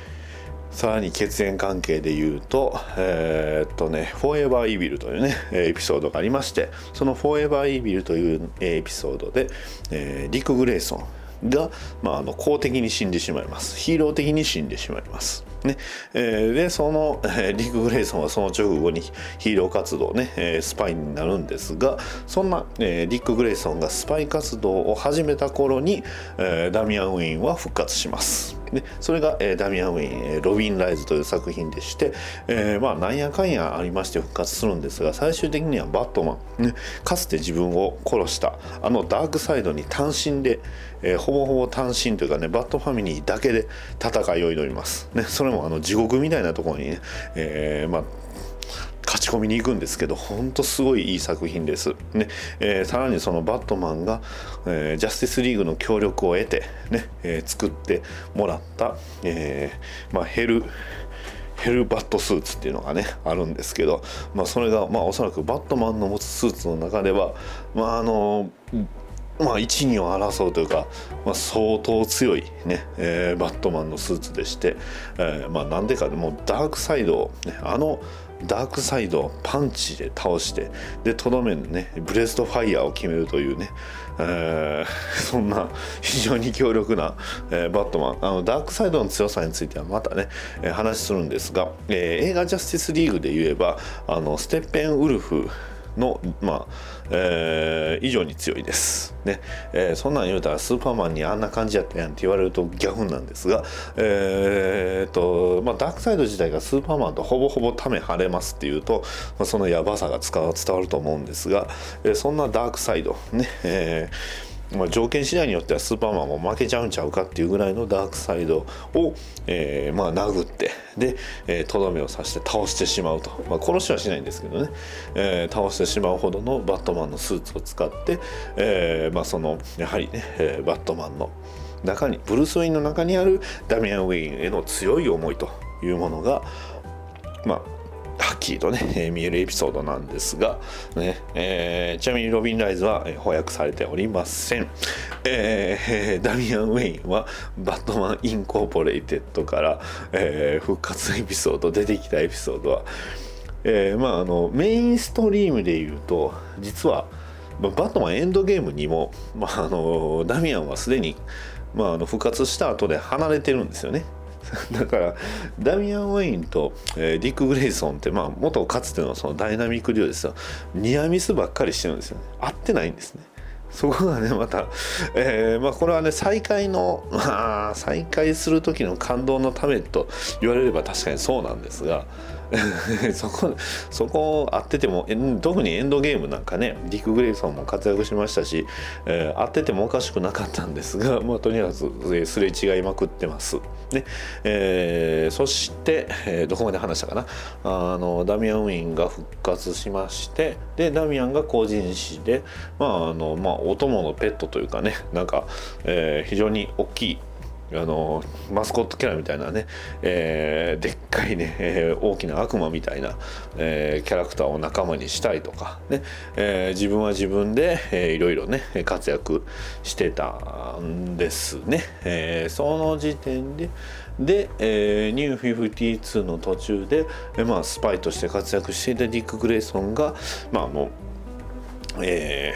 S1: さらに血縁関係で言うと、えー、っとね、フォーエバーイービルというね、エピソードがありまして、そのフォーエバーイービルというエピソードで、えー、リク・グレイソンが、まあ、あの公的に死んでしまいます。ヒーロー的に死んでしまいます。ねえーでその、えーリック・グレイソンはその直後にヒーロー活動ね、えースパイになるんですがそんな、えーディック・グレイソンがスパイ活動を始めた頃に、えーダミアン・ウェインは復活します。でそれが、えーダミアン・ウェインえ「ロビン・ライズ」という作品でして、えーまあなんやかんやありまして復活するんですが最終的にはバットマン、ね、かつて自分を殺したあのダークサイドに単身で、えーほぼほぼ単身というかねバットファミリーだけで戦いを挑みます、ね、それもあの地獄みたいなところにね、えーまあ勝ち込みに行くんですけど本当すごいいい作品です。ねえーさらにそのバットマンが、えージャスティスリーグの協力を得て、ねえー作ってもらった、えーまあ、ヘルヘルバットスーツっていうのがねあるんですけど、まあ、それが、まあ、おそらくバットマンの持つスーツの中では、まああのまあ、一二を争うというか、まあ、相当強い、ねえーバットマンのスーツでして、えーまあ、なんでかもうダークサイドを、ね、あのダークサイドをパンチで倒してでとどめのねブレストファイヤーを決めるというね、えー そんな非常に強力な、えーバットマン。あのダークサイドの強さについてはまたね、えー話するんですが、えー映画「ジャスティスリーグ」で言えばあのステッペンウルフの、まあえー以上に強いです、ね。えーそんなん言うたらスーパーマンにあんな感じやったやんって言われるとギャフンなんですが、えーとまあ、ダークサイド自体がスーパーマンとほぼほぼため晴れますっていうと、まあ、そのヤバさが伝わ伝わると思うんですが、えーそんなダークサイドね、えーまあ、条件次第によってはスーパーマンも負けちゃうんちゃうかっていうぐらいのダークサイドを、えーまあ、殴ってでえとど、めを刺して倒してしまうと、まあ、殺しはしないんですけどね、えー倒してしまうほどのバットマンのスーツを使って、えまあ、そのやはりね、えバットマンの中にブルース・ウェインの中にあるダミアン・ウェインへの強い思いというものがまあはっきりとね、えー見えるエピソードなんですが、ねえーちなみにロビン・ライズは、えー翻訳されておりません、えーダミアン・ウェインはバットマン・インコーポレイテッドから、えー復活エピソード出てきたエピソードは、えーまあ、あのメインストリームで言うと実はバットマンエンドゲームにも、まあ、あのダミアンはすでに、まあ、あの復活した後で離れてるんですよね。だからダミアン・ウェインと、えーディック・グレイソンって、まあ、元かつてのそのダイナミックデュオですよ。ニアミスばっかりしてるんですよね。合ってないんですね。そこがねまた、えーまあ、これはね再会の、まあ、再会する時の感動のためと言われれば確かにそうなんですが そこそこ合ってても特にエンドゲームなんかねディック・グレイソンも活躍しましたし、えー合っててもおかしくなかったんですが、まあ、とにかくえーすれ違いまくってます。ね。えーそして、えーどこまで話したかな。あのダミアン・ウィンが復活しましてでダミアンが個人誌で、まああのまあ、お供のペットというかねなんか、えー非常に大きいあのマスコットキャラみたいなね、えーでっかいね、え ー大きな悪魔みたいな、えーキャラクターを仲間にしたいとかね、えー自分は自分で、えーいろいろね活躍してたんですね、えーその時点でで、えーニュー52の途中で、えーまあ、スパイとして活躍していたディック・グレイソンがまあもうえ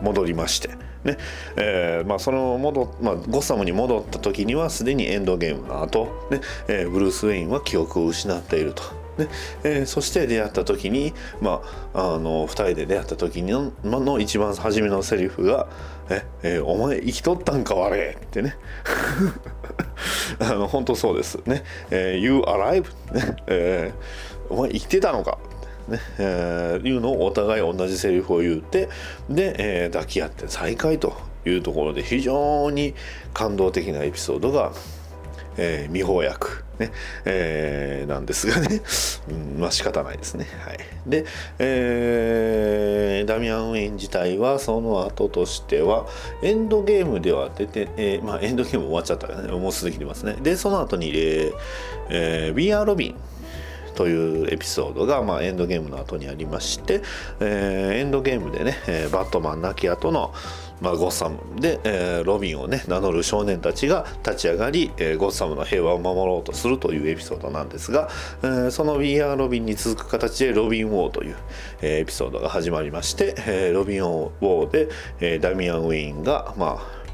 S1: ー戻りまして、ねえーまあ、その戻、まあ、ゴッサムに戻った時にはすでにエンドゲームの後、ねえーブルース・ウェインは記憶を失っていると。ねえーそして出会った時に、まあ、あの2人で出会った時のの一番初めのセリフが「ええーお前生きとったんか我」ってね あの本当そうですね「えー You alive?、ねえーお前生きてたのか?」ねえーいうのをお互い同じセリフを言ってで、えー抱き合って再会というところで非常に感動的なエピソードが、えー未翻訳、ねえーなんですがね、うん、まあ仕方ないですね。はい、で、えーダミアン・ウェイン自体はその後としてはエンドゲームでは出て、えーまあ、エンドゲーム終わっちゃったからねもうすでに出ますね。でその後に、えーえー、We Are Robin というエピソードが、まあ、エンドゲームの後にありまして、えーエンドゲームでね、えーバットマン亡き後の、まあ、ゴッサムで、えーロビンをね名乗る少年たちが立ち上がり、えーゴッサムの平和を守ろうとするというエピソードなんですが、えーその We Are ロビンに続く形でロビン・ウォーという、えーエピソードが始まりまして、えーロビン・ウォーで、えーダミアン・ウィーンがまあ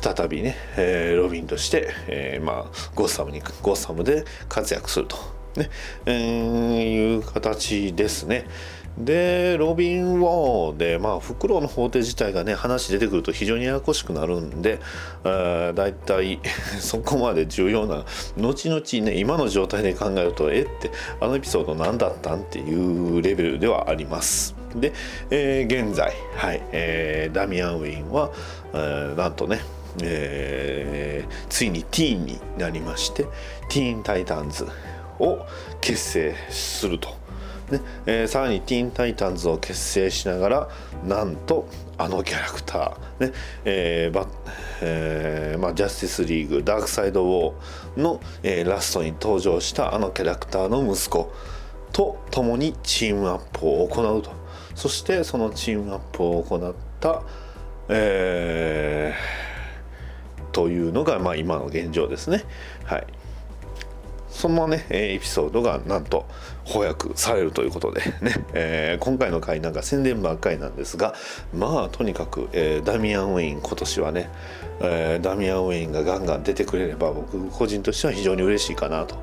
S1: 再びね、えーロビンとして、えーまあ、ゴッサムにゴッサムで活躍すると、ねえーいう形ですね。でロビン・ウォーで、まあ、フクロウの法廷自体がね話出てくると非常にややこしくなるんで、えー、だいたいそこまで重要な後々ね今の状態で考えるとえってあのエピソード何だったんっていうレベルではあります。で、えー現在、はいえーダミアン・ウェインは、えーなんとねえーついにティーンになりましてティーン・タイタンズを結成すると。ね。えーさらにティーン・タイタンズを結成しながらなんとあのキャラクター、ね。えーバえーまあ、ジャスティスリーグダークサイド・ウォーの、えーラストに登場したあのキャラクターの息子。と共にチームアップを行うと。そしてそのチームアップを行った、えーというのが、まあ、今の現状ですね。はい。そのね、エピソードがなんと翻訳されるということでね、えー今回の回なんか宣伝ばっかりなんですがまあとにかく、えーダミアン・ウェイン今年はね、えーダミアン・ウェインがガンガン出てくれれば僕個人としては非常に嬉しいかなと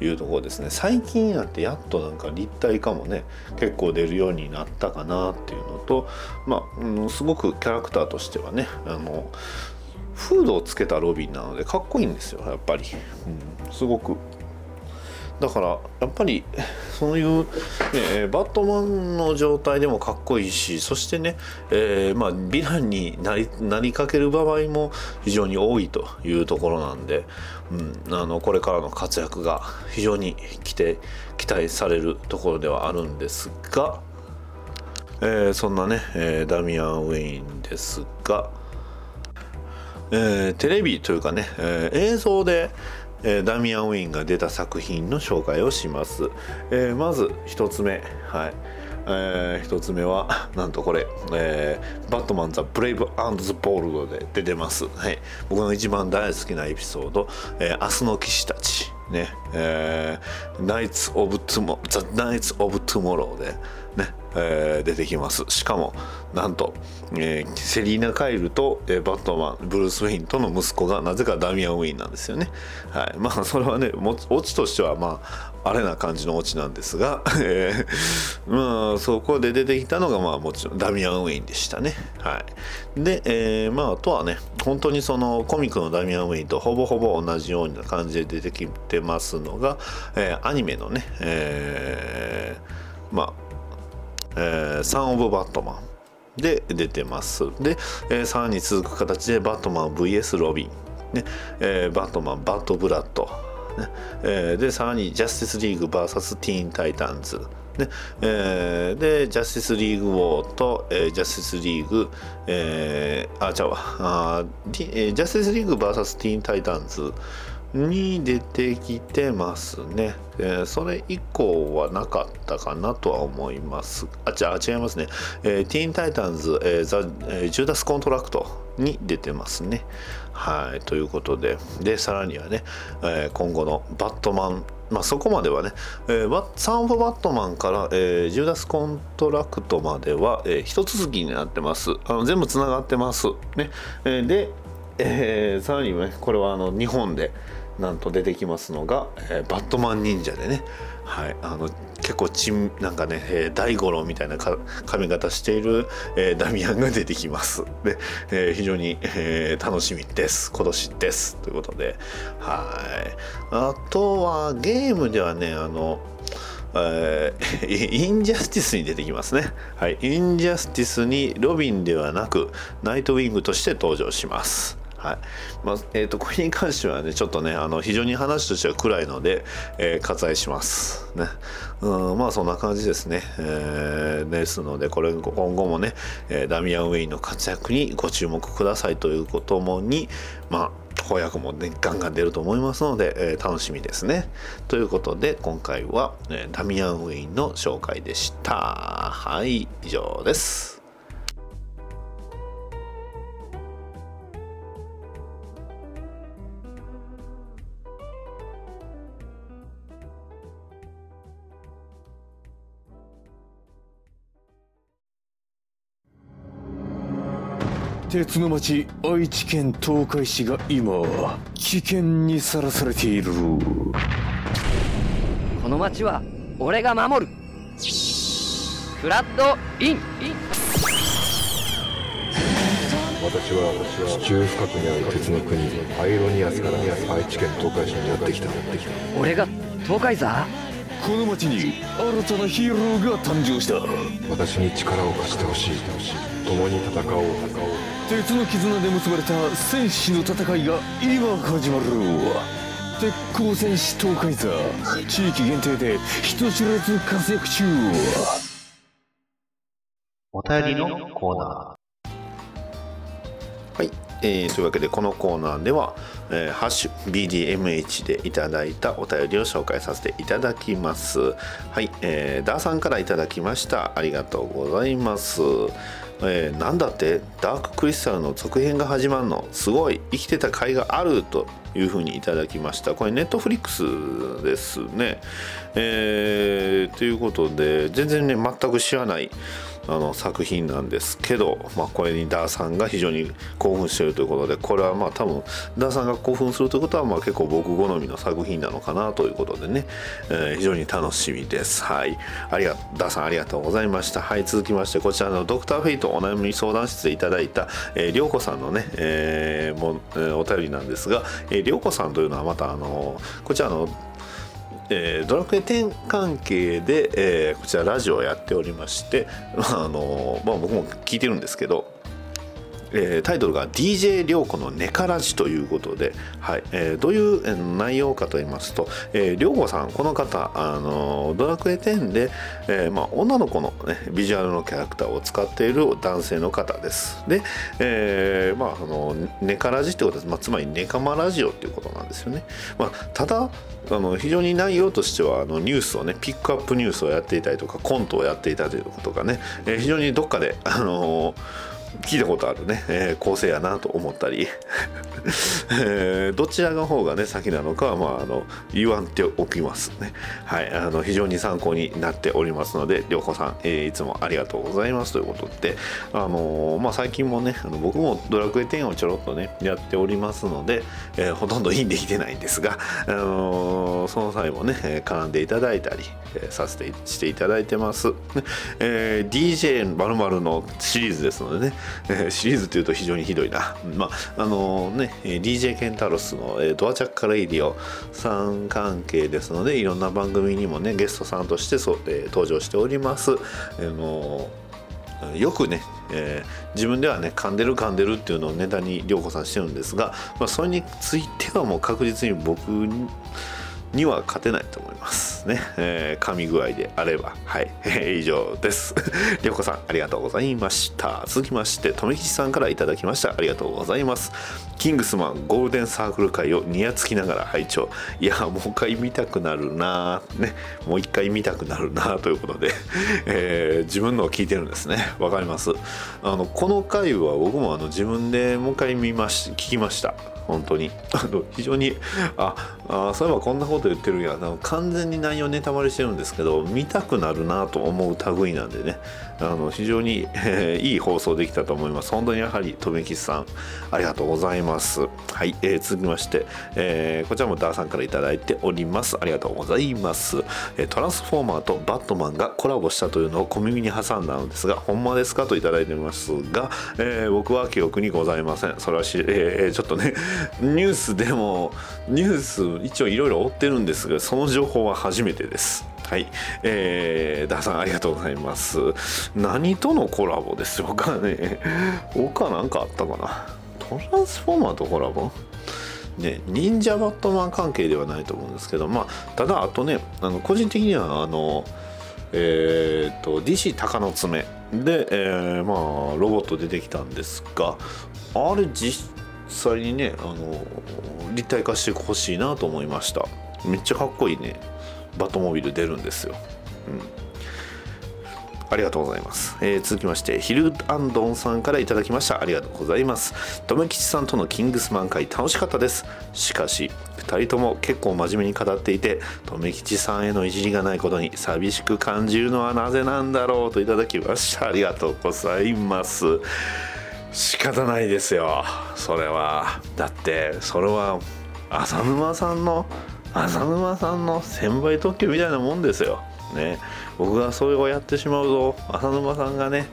S1: いうところですね。最近になってやっとなんか立体化もね結構出るようになったかなっていうのとまあ、うんすごくキャラクターとしてはねあのフードをつけたロビンなのでかっこいいんですよやっぱり、うん、すごく。だからやっぱり そういう、ねバットマンの状態でもかっこいいしそしてね、えーまあ、ヴィランになりなりかける場合も非常に多いというところなんで、うん、あのこれからの活躍が非常に期待期待されるところではあるんですが、えーそんなね、えーダミアン・ウェインですが、えーテレビというかね、えー映像で、えーダミアン・ウェインが出た作品の紹介をします、えーまず一つ目。はい。えー一つ目は なんとこれ、えーバットマン・ザ・ブレイブ・アンド・ザ・ボールド」で出てます、はい、僕の一番大好きなエピソード「えー明日の騎士たち」ね。えー、ナイツ・オブ・トゥモザ・ナイツ・オブ・トゥモローでね、えー出てきます。しかもなんと、えーセリーナ・カイルと、えーバットマンブルース・ウェインとの息子がなぜかダミアン・ウェインなんですよね。はい。まあそれはねもオチとしてはまああれな感じのオチなんですが、えーまあそこで出てきたのがまあもちろんダミアン・ウェインでしたね。はい。で、えーまああとはね本当にそのコミックのダミアン・ウェインとほぼほぼ同じような感じで出てきてますのが、えーアニメのね、えーまあえーサン・オブ・バットマンで出てます。で、えーさらに続く形でバットマン VS ロビン、ねえーバットマンバッド・ブラッド、ねえーでさらにジャスティスリーグ VS. ティーン・タイタンズで,、えーでジャスティスリーグ・ウォーと、えージャスティスリーグ、えーあちゃうわ。あえージャスティスリーグ VS. ティーン・タイタンズに出てきてますね、えーそれ以降はなかったかなとは思います。あ違う違いますね、えーティーンタイタンズ、えーザえージューダスコントラクトに出てますね。はいということで。でさらにはね、えー今後のバットマン。まあそこまではね、えーサン・オブ・バットマンから、えージューダスコントラクトまでは、えー一続きになってます。あの全部つながってます。ね、えーでえーさらにねこれはあの日本でなんと出てきますのが、えーバットマン忍者でね、はい、あの結構ちんなんかね、えー大五郎みたいな髪型している、えーダミアンが出てきます。で、えー非常に、えー楽しみです。今年です。ということで。はい。あとはゲームではねあのえー インジャスティスに出てきますね。はい、インジャスティスにロビンではなくナイトウィングとして登場します。はい。まあえー、とこれに関してはねちょっとねあの非常に話としては暗いので、えー割愛します。ね。うんまあそんな感じですね、えーですのでこれ今後もね、えーダミアン・ウェインの活躍にご注目くださいということもにまあ翻訳もねガンガン出ると思いますので、えー楽しみですね。ということで今回は、えダミアン・ウェインの紹介でした。はい以上です。
S10: 鉄の町愛知県東海市が今危険にさらされている。
S11: この町は俺が守る。フラッドイン。
S12: 私は地中深くにある鉄の国アイロニアスから愛知県東海市にやってきた。
S11: 俺が東海座
S10: この町に新たなヒーローが誕生した。
S12: 私に力を貸してほしい。共に戦おう
S10: 鉄の絆で結ばれた戦士の戦いが今始まる鉄鋼戦士東海座地域限定で人知れず活躍中。
S1: お便りのコーナー。はい、えーというわけでこのコーナーでは「えーハッシュ #BDMH」でいただいたお便りを紹介させていただきます。はい、えーダーさんからいただきました。ありがとうございますえーなんだって？ダーククリスタルの続編が始まるの？すごい。生きてた甲斐があるというふうにいただきました。これネットフリックスですね。えーということで全然ね全く知らないあの作品なんですけど、まあ、これにダーさんが非常に興奮しているということでこれはまあ多分ダーさんが興奮するということはまあ結構僕好みの作品なのかなということでね、えー非常に楽しみです。はい。ありがダーさんありがとうございました。はい続きましてこちらのドクターフェイトお悩み相談室でいただいた、えー、りょうこさんのね、えーもえーお便りなんですが、えー、りょうこさんというのはまたあのこちらのえードラクエ10関係で、えーこちらラジオをやっておりまして、まああのまあ、僕も聞いてるんですけど、えータイトルが DJ 涼子のネカラジということで、はいえーどういう内容かと言いますと、えー、涼子さんこの方、あのドラクエ10で、えーまあ、女の子の、ね、ビジュアルのキャラクターを使っている男性の方です。で、えーまあ、あのネカラジってことです、まあ、つまりネカマラジオっていうことなんですよね、まあ、ただあの非常に内容としてはあのニュースをねピックアップニュースをやっていたりとかコントをやっていたということがね、えー非常にどっかであの聞いたことあるね、えー構成やなと思ったり、えーどちらの方がね先なのかは、まあ、あの言わんておきますね。はい。あの非常に参考になっておりますので涼子さん、えーいつもありがとうございます。ということで。あのーまあ、最近もねあの僕もドラクエ10をちょろっとねやっておりますので、えーほとんどインできてないんですが、あのーその際もね、絡んでいただいたり、えーさせてしていただいてます、ね。えー DJ まるのシリーズですのでね、えーシリーズというと非常にひどいな。まああのね DJ ケンタロスの、えードアチャッカレイディオさん関係ですのでいろんな番組にもねゲストさんとしてそ、えー登場しております、あのーよくね、えー自分ではね噛んでる噛んでるっていうのをネタに涼子さんしてるんですが、まあ、それについてはもう確実に僕には勝てないと思います。ね、えー噛み具合であれば。はい、え ー以上です。涼子さんありがとうございました。続きまして留吉さんからいただきました。ありがとうございます。キングスマンゴールデンサークル会をにやつきながら拝聴。いやもう一回見たくなるな。ね。もう一回見たくなるな。ということで、えー自分のを聞いてるんですね。わかります。あのこの回は僕もあの自分でもう一回見まし聞きました。本当に。あの非常にああそういえばこんなこと言ってるやあの完全に内4ネタバレしてるんですけど見たくなるなと思う類なんでね。あの非常に、いい放送できたと思います。本当にやはりとめきさんありがとうございます。はい、えー続きまして、えーこちらもダーさんからいただいております。ありがとうございます、えトランスフォーマーとバットマンがコラボしたというのを小耳に挟んだのですがほんまですかといただいておりますが、え僕は記憶にございません。それはし、えちょっとねニュースでもニュース一応いろいろ追ってるんですがその情報は初めてです。はい、えー、ダーさんありがとうございます。何とのコラボでしょうかね。他なんかあったかな。トランスフォーマーとコラボ？ね、忍者バットマン関係ではないと思うんですけど、まあ、ただあとねあの個人的にはあの、えー、と DC 鷹の爪。で、えーまあ、ロボット出てきたんですがあれ実際にねあの立体化してほしいなと思いました。めっちゃかっこいいね。バトモビル出るんですよ、うん。ありがとうございます、えー続きましてヒルアンドンさんからいただきました。ありがとうございます。留吉さんとのキングスマン会楽しかったです。しかし2人とも結構真面目に語っていて留吉さんへのいじりがないことに寂しく感じるのはなぜなんだろうといただきました。ありがとうございます。仕方ないですよ。それは。だってそれは浅沼さんの浅沼さんの1000倍特許みたいなもんですよ。ね。僕がそれをやってしまうと浅沼さんがね、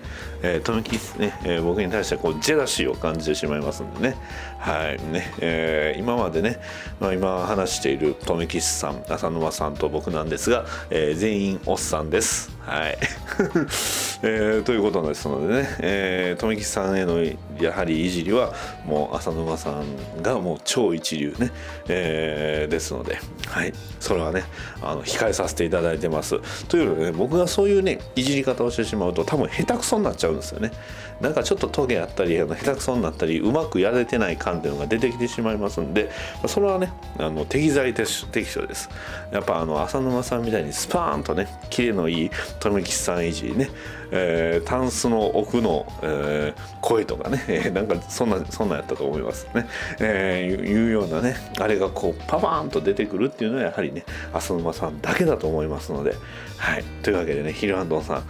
S1: えー、富木ね、えー、僕に対してこうジェラシーを感じてしまいますんでね。はい。ね、えー、今までね、まあ、今話している富木さん浅沼さんと僕なんですが、えー、全員おっさんです。はい、えー、ということですのでね、えー、富木さんへのやはりいじりはもう浅沼さんがもう超一流ね、えー、ですので、はい、それはねあの控えさせていただいてます。というので、ね、僕がそういうねいじり方をしてしまうと多分下手くそになっちゃうんですよね。なんかちょっとトゲあったり下手くそになったりうまくやれてない感っていうのが出てきてしまいますんでそれはねあの適材適所です。やっぱあの浅沼さんみたいにスパーンとねキレのいい富木さんいじりね、えー、タンスの奥の、えー、声とかね なんかそんなそんなんやったと思いますね、えー、いうようなねあれがこうパパーンと出てくるっていうのはやはりね浅沼さんだけだと思いますのではい。というわけでねヒルアンドンさん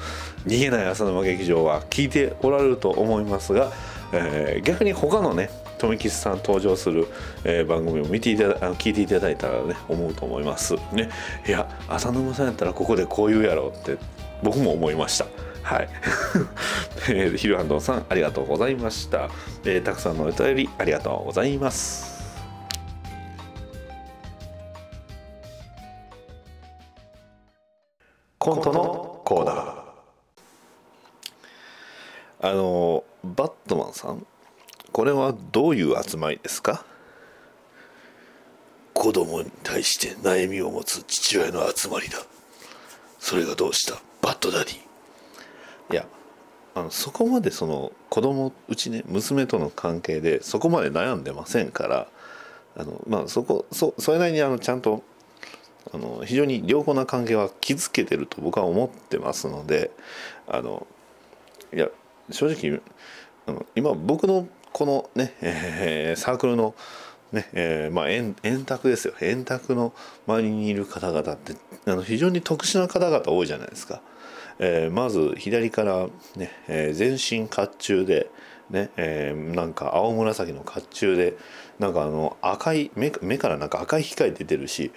S1: 逃げない浅沼劇場は聞いておられると思いますが、えー、逆に他のね富吉さん登場する、えー、番組を見ていただ聞いていただいたらね思うと思います。ね。いや浅沼さんやったらここでこう言うやろって僕も思いました。はい、えー、ヒルハンドさんありがとうございました、えー、たくさんのお便りありがとうございます。コントのコーナー。あのバットマンさんこれはどういう集まりですか？
S13: 子供に対して悩みを持つ父親の集まりだ。それがどうした？バッドダディ。
S1: いやあのそこまでその子供うちね娘との関係でそこまで悩んでませんからあのまあそこそそれなりにあのちゃんとあの非常に良好な関係は築けてると僕は思ってますのであのいや正直あの今僕のこのね、えー、サークルのねえーまあ、円卓ですよ円卓の周りにいる方々ってあの非常に特殊な方々多いじゃないですか。えー、まず左からね、えー、全身甲冑で、ねえー、なんか青紫の甲冑でなんかあの赤い目目からなんか赤い光出てるし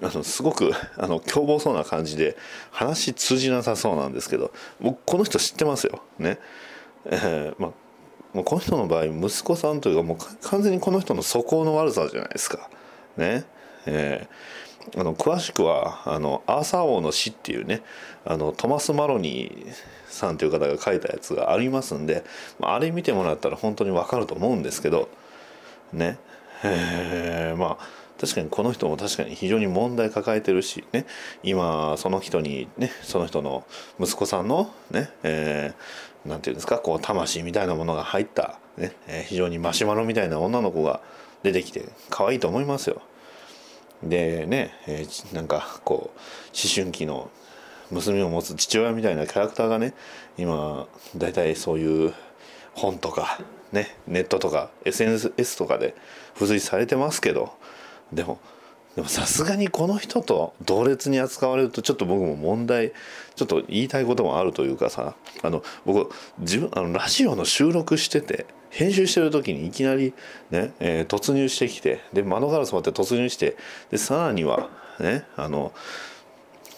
S1: あのすごく あの凶暴そうな感じで話通じなさそうなんですけど僕この人知ってますよ。ねえーまあ、もうこの人の場合息子さんというかもう完全にこの人の素行の悪さじゃないですか。ねえー、あの詳しくはあの「アーサー王の死」っていうねあのトマス・マロニーさんという方が書いたやつがありますんであれ見てもらったら本当に分かると思うんですけどねえー、まあ確かにこの人も確かに非常に問題抱えてるしね今その人にねその人の息子さんのね、えー、なんていうんですかこう魂みたいなものが入った、ねえー、非常にマシュマロみたいな女の子が出てきて可愛いと思いますよ。でね、えー、なんかこう思春期の娘を持つ父親みたいなキャラクターがね今大体そういう本とかねネットとか SNS とかで付随されてますけどでもでもさすがにこの人と同列に扱われるとちょっと僕も問題ちょっと言いたいこともあるというかさあの僕自分あのラジオの収録してて編集してる時にいきなりね、えー、突入してきてで窓ガラス持って突入してでさらにはねあの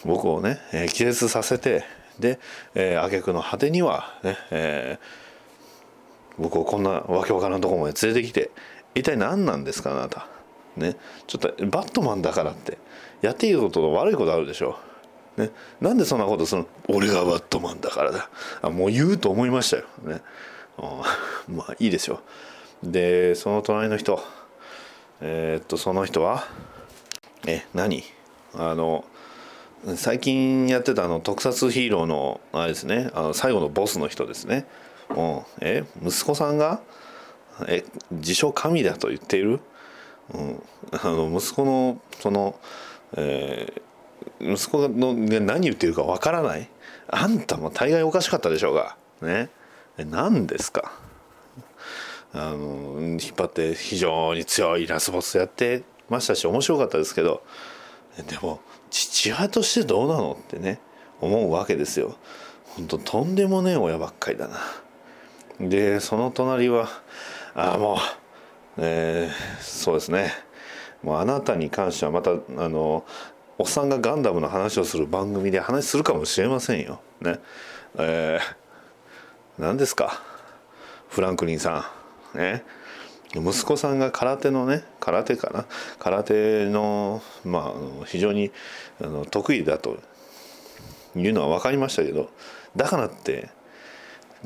S1: 僕をね、えー、気絶させてで、えー、挙句の果てにはね、えー、僕をこんなわけわからんとこまで連れてきて一体何なんですかあなた？ねちょっとバットマンだからってやっていいことと悪いことあるでしょ。ね、なんでそんなことするの？俺がバットマンだからだ。あもう言うと思いましたよ、ね、まあいいでしょう。でその隣の人。えー、っとその人は？え何？あの最近やってたあの特撮ヒーローのあれですね。あの最後のボスの人ですね、うん、え息子さんが？え自称神だと言っている？うん、あの息子のその、えー、息子の何言ってるかわからない。あんたも大概おかしかったでしょうが。ね。何ですか？あの引っ張って非常に強いラスボスやってましたし面白かったですけど。でも父親としてどうなのってね思うわけですよ。本当とんでもねえ親ばっかりだな。
S14: でその隣はああもう、えー、そうですね。もうあなたに関してはまたあのおっさんがガンダムの話をする番組で話するかもしれませんよ。ね。えー、何ですか？フランクリンさん。ね。息子さんが空手のね空手かな？空手のまあ非常にあの得意だというのは分かりましたけどだからって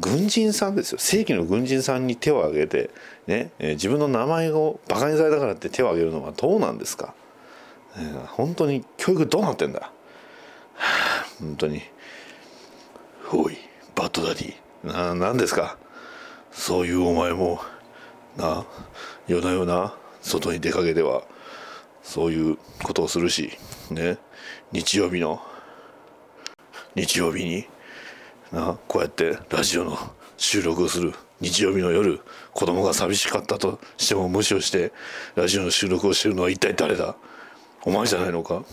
S14: 軍人さんですよ。正規の軍人さんに手を挙げて、ね、自分の名前をバカにされたからって手を挙げるのはどうなんですか、えー、本当に教育どうなってんだ、はあ、本当に。
S1: おいバッドダディ
S14: な何ですか？
S1: そういうお前もな夜な夜な外に出かけてはそういうことをするしね日曜日の日曜日になこうやってラジオの収録をする日曜日の夜子供が寂しかったとしても無視をしてラジオの収録をしてるのは一体誰だ？お前じゃないのか？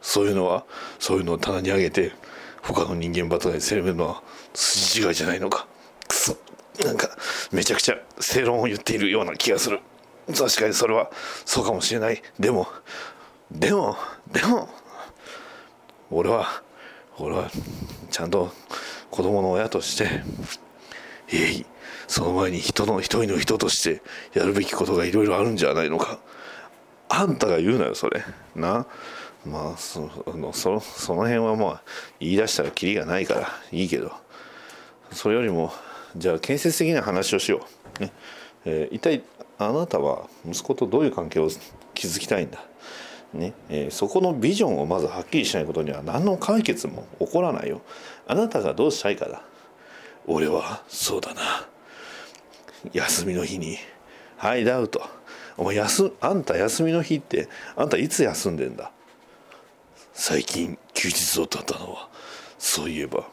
S1: そういうのはそういうのを棚に上げて他の人間バトルに攻めるのは筋違いじゃないのか？くそなんかめちゃくちゃ正論を言っているような気がする。確かにそれはそうかもしれない。でもでもでも俺は俺はちゃんと子供の親としてえいその前に人の一人の人としてやるべきことがいろいろあるんじゃないのか。あんたが言うなよそれ。な。まあそのそその辺はまあ言い出したらキリがないからいいけど。それよりもじゃあ建設的な話をしよう、ね。えー、一体あなたは息子とどういう関係を築きたいんだ？ね。えー、そこのビジョンをまずはっきりしないことには何の解決も起こらないよ。あなたがどうしたいかだ。俺はそうだな。休みの日に「ハイダウト」お前休あんた休みの日ってあんたいつ休んでんだ。最近休日を取ったのは。そういえば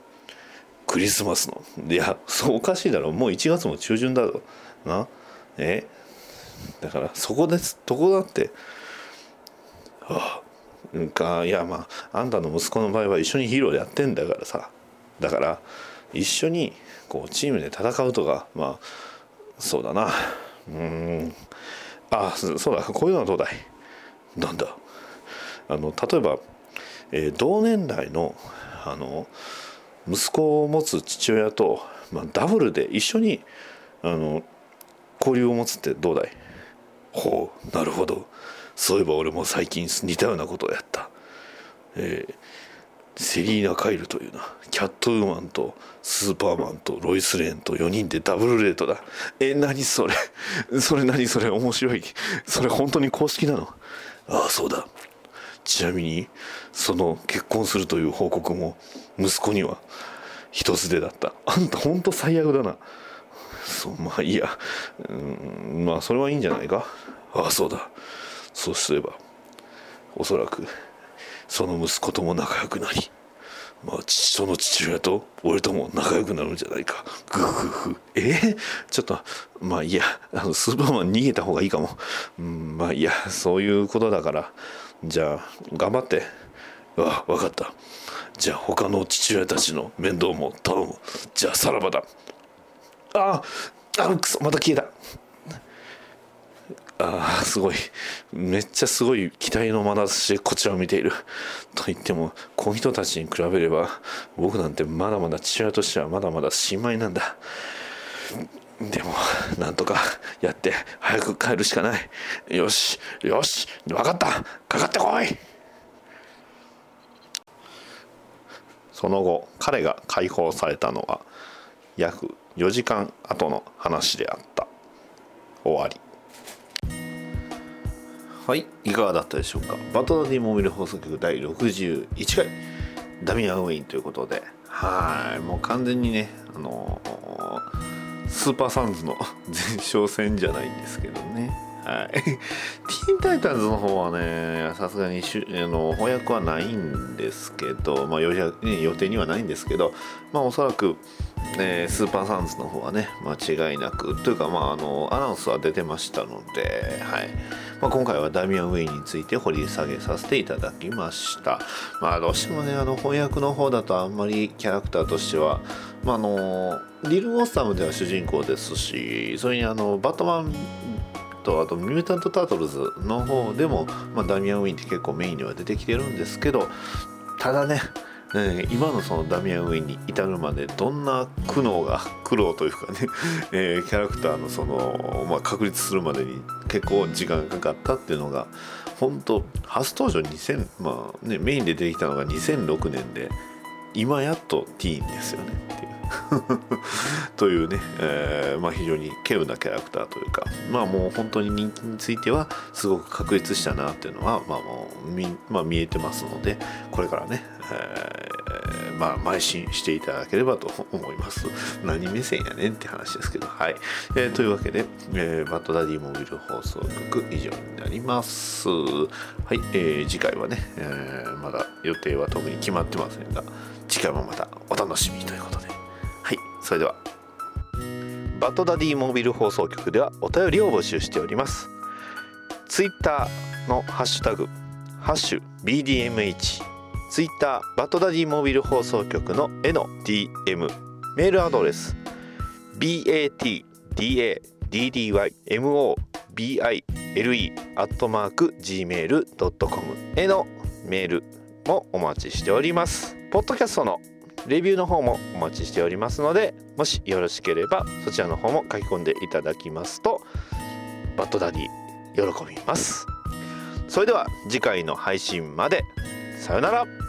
S1: クリスマスの。いやそうおかしいだろ。もう1月も中旬だろな？え？だからそこです。とこだって。ああうんか。いやまああんたの息子の場合は一緒にヒーローやってんだからさ。だから一緒にこうチームで戦うとかまあそうだな。うん。あそうだこういうのはどうだい？なんだ？あの例えば、えー、同年代のあの息子を持つ父親と、まあ、ダブルで一緒にあの交流を持つってどうだい？ほうなるほど。そういえば俺も最近似たようなことをやった、えー、セリーナ・カイルというなキャットウーマンとスーパーマンとロイス・レーンと4人でダブルレートだ。え、何それ？それ何それ？面白い。それ本当に公式なの？ああそうだ。ちなみにその結婚するという報告も息子には一つでだった。あんた本当最悪だな。そうまあいいや。うんまあそれはいいんじゃないか？ああそうだ。そうすればおそらくその息子とも仲良くなりまあ父との父親と俺とも仲良くなるんじゃないか。グフフ。え？ー、ちょっとまあいいやあのスーパーマン逃げた方がいいかも。うんまあいいやそういうことだから。じゃあ頑張って。あ分かった。じゃあ他の父親たちの面倒も頼む。じゃあさらばだ。ああくそまた消えた。ああすごい。めっちゃすごい期待の眼差しでこちらを見ている。と言ってもこの人たちに比べれば僕なんてまだまだ父親としてはまだまだ新米なんだ。でもなんとかやって早く帰るしかない。よしよし分かった。かかってこい。その後彼が解放されたのは約4時間後の話であった。終わり。はいいかがだったでしょうか？バトナディモービル放送局第61回ダミアンウィーンということではいもう完全にねあのー、スーパーサンズの 前哨戦じゃないんですけどね。はい、ティーンタイタンズの方はねさすがにしゅあの翻訳はないんですけど、まあ、予予定にはないんですけど、まあ、おそらく、えースーパーサンズの方はね間違いなくというか、まあ、あのアナウンスは出てましたので、はい。まあ、今回はダミアン・ウェイについて掘り下げさせていただきました、まあ、どうしてもねあの翻訳の方だとあんまりキャラクターとしては、まあ、あのリル・ウォッサムでは主人公ですしそれにあのバットマンとあとミュータント・タートルズの方でも、まあ、ダミアン・ウィンって結構メインには出てきてるんですけどただねえ今のそのダミアン・ウィンに至るまでどんな苦悩が苦労というかね、えーキャラクターのその、まあ、確立するまでに結構時間がかかったっていうのが本当初登場2000、まあね、メインで出てきたのが2006年で今やっとティーンですよねっていう。というね、えーまあ、非常に稀有なキャラクターというかまあもう本当に人気についてはすごく確立したなっていうのは、まあ、もう見,、まあ、見えてますのでこれからね、えーまあ、邁進していただければと思います。何目線やねんって話ですけどはい、えーというわけで、えバッドダディモビル放送局以上になります。はい、えー次回はね、えまだ予定は特に決まってませんが次回もまたお楽しみということで。それでは。バッドダディモビル放送局ではお便りを募集しております。ツイッターのハッシュタグハッシュ BDMH ツイッターバッドダディモビル放送局のへの DM メールアドレス BATDADDYMOBILE アットマーク Gmail.com へのメールもお待ちしております。ポッドキャストのレビューの方もお待ちしておりますのでもしよろしければそちらの方も書き込んでいただきますとバッドダディ喜びます。それでは次回の配信まで。さよなら。